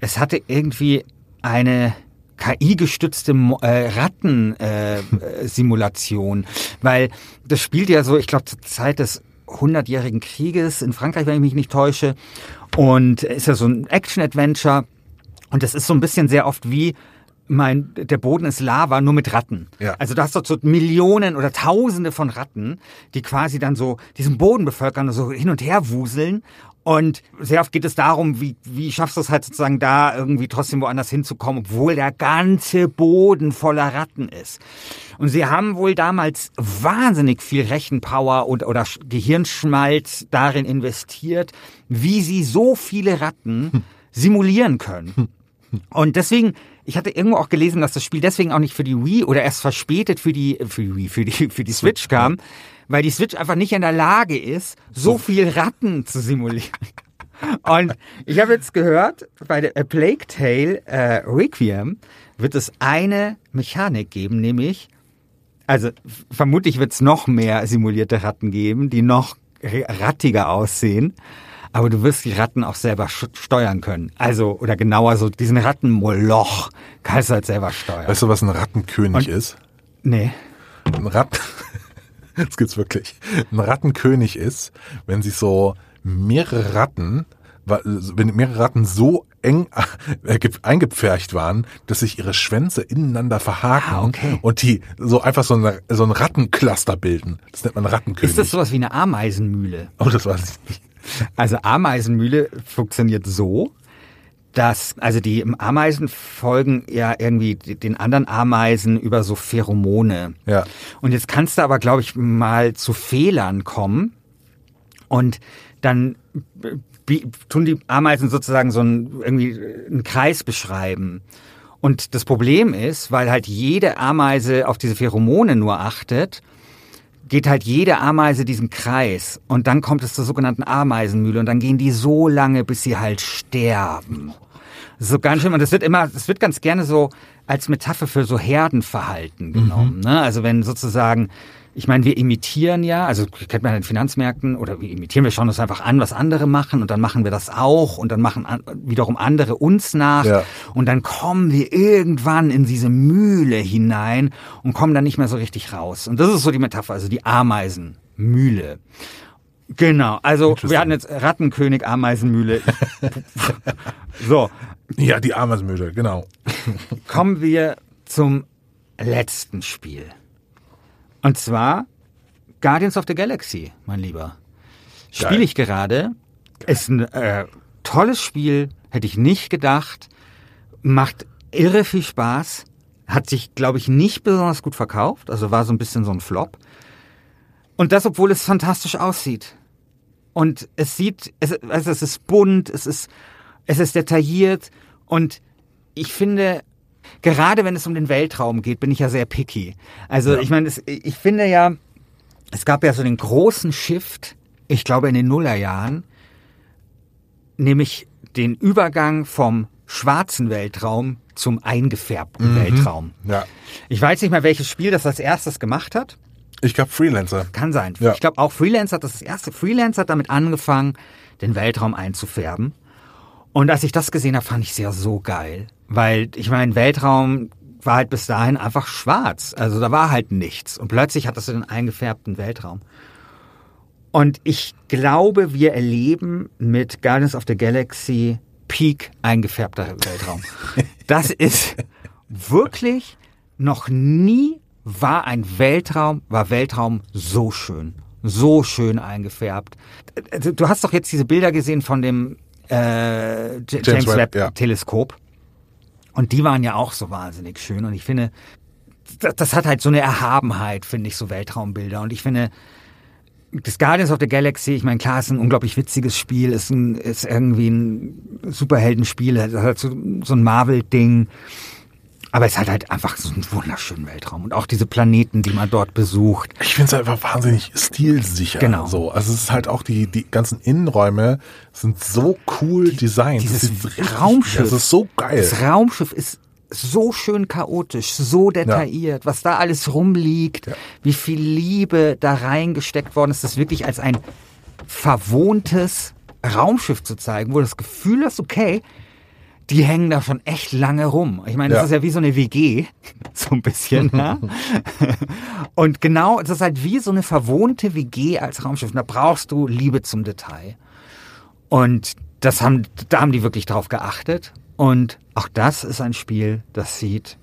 es hatte irgendwie eine KI-gestützte äh, Rattensimulation, äh, weil das spielt ja so, ich glaube, zur Zeit des hundertjährigen Krieges in Frankreich, wenn ich mich nicht täusche, und ist ja so ein Action-Adventure und das ist so ein bisschen sehr oft wie mein, der Boden ist Lava, nur mit Ratten. Ja. Also du hast dort so Millionen oder Tausende von Ratten, die quasi dann so diesen Boden bevölkern und so hin und her wuseln und sehr oft geht es darum, wie, wie schaffst du es halt sozusagen da irgendwie trotzdem woanders hinzukommen, obwohl der ganze Boden voller Ratten ist. Und sie haben wohl damals wahnsinnig viel Rechenpower und, oder Gehirnschmalz darin investiert, wie sie so viele Ratten hm. simulieren können. Hm. Und deswegen, ich hatte irgendwo auch gelesen, dass das Spiel deswegen auch nicht für die Wii oder erst verspätet für die, für die Wii, für die, für die Switch kam, weil die Switch einfach nicht in der Lage ist, so viel Ratten zu simulieren. Und ich habe jetzt gehört, bei der A Plague Tale äh, Requiem wird es eine Mechanik geben, nämlich, also vermutlich wird es noch mehr simulierte Ratten geben, die noch rattiger aussehen. Aber du wirst die Ratten auch selber steuern können. Also, oder genauer so, diesen Rattenmoloch kannst du halt selber steuern. Weißt du, was ein Rattenkönig Und, ist? Nee. Ein Ratten, [LAUGHS] das gibt's wirklich, ein Rattenkönig ist, wenn sich so mehrere Ratten, wenn mehrere Ratten so eng äh, eingepfercht waren, dass sich ihre Schwänze ineinander verhaken ah, okay. und die so einfach so, eine, so ein Rattencluster bilden. Das nennt man Rattenkönig. Ist das sowas wie eine Ameisenmühle? Oh, das weiß ich nicht. Also Ameisenmühle funktioniert so, dass, also die Ameisen folgen ja irgendwie den anderen Ameisen über so Pheromone. Ja. Und jetzt kannst du aber, glaube ich, mal zu Fehlern kommen und dann tun die Ameisen sozusagen so einen, irgendwie einen Kreis beschreiben. Und das Problem ist, weil halt jede Ameise auf diese Pheromone nur achtet, geht halt jede Ameise diesen Kreis und dann kommt es zur sogenannten Ameisenmühle und dann gehen die so lange, bis sie halt sterben. so ganz schön. Und das wird immer, das wird ganz gerne so als Metapher für so Herdenverhalten mhm. genommen. Mhm. Ne? Also wenn sozusagen ich meine, wir imitieren ja, also kennt man in den Finanzmärkten oder wir imitieren, wir schauen uns einfach an, was andere machen und dann machen wir das auch und dann machen wiederum andere uns nach ja. und dann kommen wir irgendwann in diese Mühle hinein und kommen dann nicht mehr so richtig raus. Und das ist so die Metapher, also die Ameisenmühle. Genau, also wir hatten jetzt Rattenkönig, Ameisenmühle. [LAUGHS] so. Ja, die Ameisenmühle, genau. Kommen wir zum letzten Spiel. Und zwar Guardians of the Galaxy, mein Lieber. Spiele ich gerade. Ist ein äh, tolles Spiel, hätte ich nicht gedacht. Macht irre viel Spaß. Hat sich, glaube ich, nicht besonders gut verkauft. Also war so ein bisschen so ein Flop. Und das, obwohl es fantastisch aussieht. Und es sieht, es, also es ist bunt, es ist, es ist detailliert. Und ich finde, gerade wenn es um den Weltraum geht, bin ich ja sehr picky. Also ja. ich meine, ich finde ja, es gab ja so den großen Shift, ich glaube in den Nullerjahren, nämlich den Übergang vom schwarzen Weltraum zum eingefärbten mhm. Weltraum. Ja. Ich weiß nicht mehr, welches Spiel das als erstes gemacht hat. Ich glaube Freelancer. Kann sein. Ja. Ich glaube auch Freelancer hat das, das erste. Freelancer hat damit angefangen, den Weltraum einzufärben. Und als ich das gesehen habe, fand ich es ja so geil. Weil ich meine, Weltraum war halt bis dahin einfach schwarz. Also da war halt nichts. Und plötzlich hat das den eingefärbten Weltraum. Und ich glaube, wir erleben mit Guardians of the Galaxy Peak eingefärbter Weltraum. [LAUGHS] Das ist wirklich noch nie war ein Weltraum, war Weltraum so schön. So schön eingefärbt. Also, Du hast doch jetzt diese Bilder gesehen von dem äh, James, Webb, Webb ja. Teleskop. Und die waren ja auch so wahnsinnig schön. Und ich finde, das, das hat halt so eine Erhabenheit, finde ich, so Weltraumbilder. Und ich finde, das Guardians of the Galaxy, ich meine, klar, ist ein unglaublich witziges Spiel, ist, ein, ist irgendwie ein Superheldenspiel, hat halt so, so ein Marvel-Ding. Aber es hat halt einfach so einen wunderschönen Weltraum. Und auch diese Planeten, die man dort besucht. Ich finde es einfach wahnsinnig stilsicher. Genau. So. Also es ist halt auch die, die ganzen Innenräume sind so cool designt. dieses richtig- Raumschiff. Das ist so geil. Das Raumschiff ist so schön chaotisch, so detailliert, was da alles rumliegt, wie viel Liebe da reingesteckt worden ist, das wirklich als ein verwohntes Raumschiff zu zeigen, wo du das Gefühl hast, okay, die hängen da schon echt lange rum. Ich meine, das Ja. ist ja wie so eine WG, [LAUGHS] so ein bisschen. ja? [LAUGHS] Und genau, es ist halt wie so eine verwohnte WG als Raumschiff. Und da brauchst du Liebe zum Detail. Und das haben, da haben die wirklich drauf geachtet. Und auch das ist ein Spiel, das sieht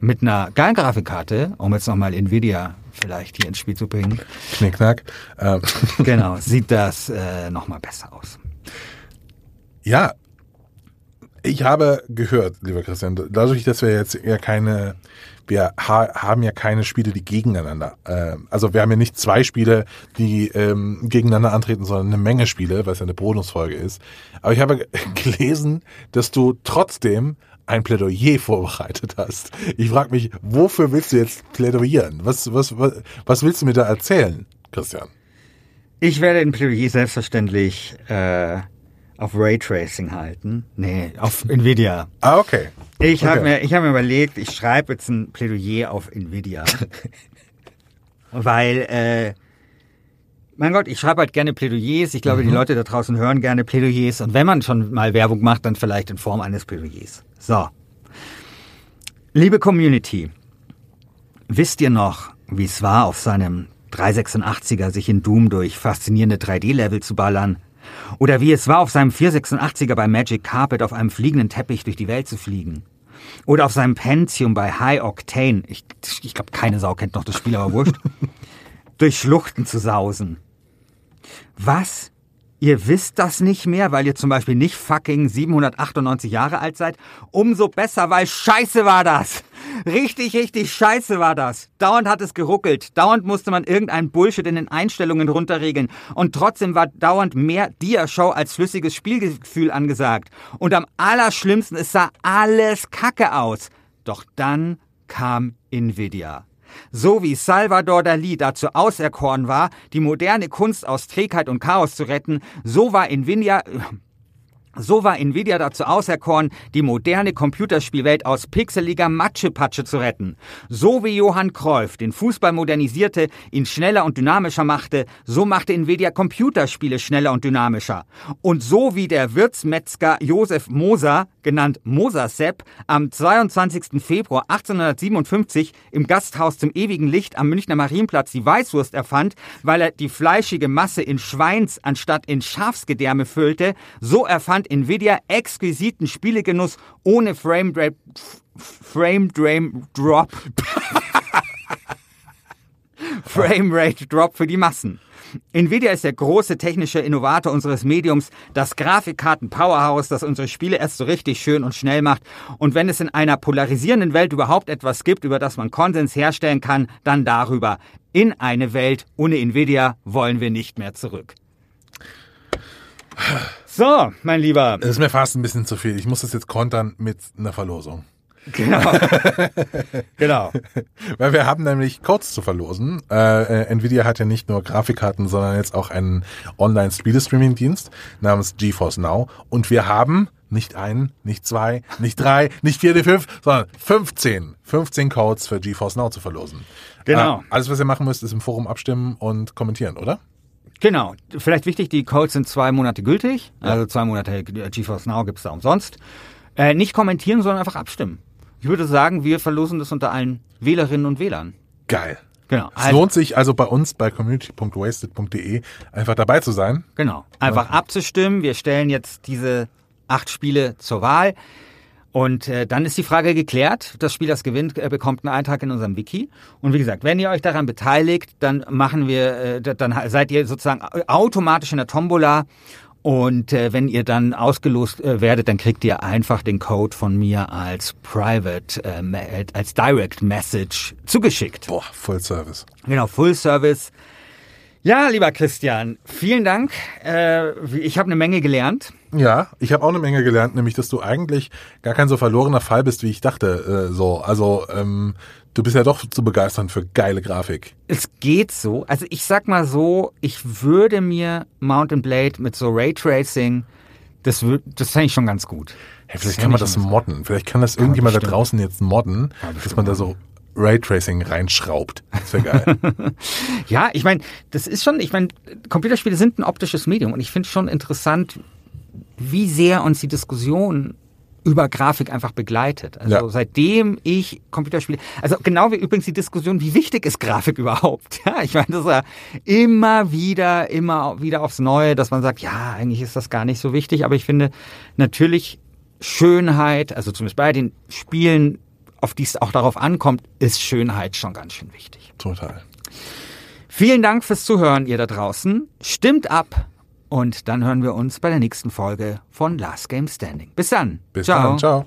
mit einer geilen Grafikkarte, um jetzt nochmal Nvidia vielleicht hier ins Spiel zu bringen, Knickknack. [LAUGHS] Ähm, genau, sieht das äh, nochmal besser aus. ja, ich habe gehört, lieber Christian, dadurch, dass wir jetzt ja keine, wir ha haben ja keine Spiele, die gegeneinander, äh, also wir haben ja nicht zwei Spiele, die ähm, gegeneinander antreten, sondern eine Menge Spiele, weil es ja eine Bonusfolge ist. Aber ich habe [LAUGHS] gelesen, dass du trotzdem ein Plädoyer vorbereitet hast. Ich frage mich, wofür willst du jetzt plädoyieren? Was, was, was, was willst du mir da erzählen, Christian? Ich werde ein Plädoyer selbstverständlich äh, auf Raytracing halten. Nee, auf Nvidia. Ah, okay. Ich habe Okay. mir, ich hab mir überlegt, ich schreibe jetzt ein Plädoyer auf Nvidia. [LAUGHS] Weil, äh, mein Gott, ich schreibe halt gerne Plädoyers. Ich glaube, die Leute da draußen hören gerne Plädoyers. Und wenn man schon mal Werbung macht, dann vielleicht in Form eines Plädoyers. So. Liebe Community, wisst ihr noch, wie es war, auf seinem 386er sich in Doom durch faszinierende 3D-Level zu ballern? Oder wie es war, auf seinem 486er bei Magic Carpet auf einem fliegenden Teppich durch die Welt zu fliegen? Oder auf seinem Pentium bei High Octane, ich, ich glaube, keine Sau kennt noch das Spiel, aber wurscht, [LAUGHS] durch Schluchten zu sausen. Was? Ihr wisst das nicht mehr, weil ihr zum Beispiel nicht fucking 798 Jahre alt seid? Umso besser, weil scheiße war das. Richtig, richtig scheiße war das. Dauernd hat es geruckelt. Dauernd musste man irgendeinen Bullshit in den Einstellungen runterregeln. Und trotzdem war dauernd mehr Dia-Show als flüssiges Spielgefühl angesagt. Und am allerschlimmsten, es sah alles kacke aus. Doch dann kam Nvidia. So wie Salvador Dali dazu auserkoren war, die moderne Kunst aus Trägheit und Chaos zu retten, so war Nvidia, so war Nvidia dazu auserkoren, die moderne Computerspielwelt aus pixeliger Matschepatsche zu retten. So wie Johann Cruyff den Fußball modernisierte, ihn schneller und dynamischer machte, so machte Nvidia Computerspiele schneller und dynamischer. Und so wie der Wirtsmetzger Josef Moser, genannt Mosersepp, am 22. Februar 1857 im Gasthaus zum ewigen Licht am Münchner Marienplatz die Weißwurst erfand, weil er die fleischige Masse in Schweins anstatt in Schafsgedärme füllte, so erfand Nvidia exquisiten Spielegenuss ohne Frame Drop, Frame Drame Drop, Frame Rate Drop für die Massen. Nvidia ist der große technische Innovator unseres Mediums, das Grafikkarten-Powerhouse, das unsere Spiele erst so richtig schön und schnell macht. Und wenn es in einer polarisierenden Welt überhaupt etwas gibt, über das man Konsens herstellen kann, dann darüber. In eine Welt ohne Nvidia wollen wir nicht mehr zurück. So, mein Lieber. Das ist mir fast ein bisschen zu viel. Ich muss das jetzt kontern mit einer Verlosung. Genau. [LAUGHS] genau. Weil wir haben nämlich Codes zu verlosen. Äh, äh, Nvidia hat ja nicht nur Grafikkarten, sondern jetzt auch einen Online-Spiele-Streaming-Dienst namens GeForce Now. Und wir haben nicht einen, nicht zwei, nicht drei, nicht vier, nicht fünf, sondern 15. 15 Codes für GeForce Now zu verlosen. Genau. Äh, alles, was ihr machen müsst, ist im Forum abstimmen und kommentieren, oder? Genau. Vielleicht wichtig, die Codes sind zwei Monate gültig. Also zwei Monate GeForce Now gibt's da umsonst. Äh, nicht kommentieren, sondern einfach abstimmen. Ich würde sagen, wir verlosen das unter allen Wählerinnen und Wählern. Geil. Genau. Es Also, lohnt sich also bei uns bei community.wasted.de einfach dabei zu sein. genau. Einfach abzustimmen. Wir stellen jetzt diese acht Spiele zur Wahl. Und äh, dann ist die Frage geklärt. Das Spiel, das gewinnt, äh, bekommt einen Eintrag in unserem Wiki. Und wie gesagt, wenn ihr euch daran beteiligt, dann machen wir, äh, dann seid ihr sozusagen automatisch in der Tombola. Und äh, wenn ihr dann ausgelost äh, werdet, dann kriegt ihr einfach den Code von mir als Private, äh, als Direct Message zugeschickt. Boah, Full Service. Genau, Full Service. Ja, lieber Christian, vielen Dank. Äh, ich habe eine Menge gelernt. Ja, ich habe auch eine Menge gelernt, nämlich, dass du eigentlich gar kein so verlorener Fall bist, wie ich dachte. Äh, so, also ähm, du bist ja doch zu begeistern für geile Grafik. Es geht so. Also ich sag mal so, ich würde mir Mountain Blade mit so Raytracing, das würde, das fände ich schon ganz gut. Hey, vielleicht kann man das modden. Vielleicht kann das irgendjemand da draußen jetzt modden, ja, dass man da so Raytracing reinschraubt. Das wäre geil. [LAUGHS] ja, ich meine, das ist schon, ich meine, Computerspiele sind ein optisches Medium und ich finde schon interessant, wie sehr uns die Diskussion über Grafik einfach begleitet. Also ja. seitdem ich Computerspiele, also genau wie übrigens die Diskussion, wie wichtig ist Grafik [LAUGHS] überhaupt? Ja, ich meine, das ist ja immer wieder, immer wieder aufs Neue, dass man sagt, ja, eigentlich ist das gar nicht so wichtig, aber ich finde natürlich Schönheit, also zumindest bei den Spielen auf die es auch darauf ankommt, ist Schönheit schon ganz schön wichtig. Total. Vielen Dank fürs Zuhören, ihr da draußen. Stimmt ab und dann hören wir uns bei der nächsten Folge von Last Game Standing. Bis dann. Bis ciao. dann. Ciao.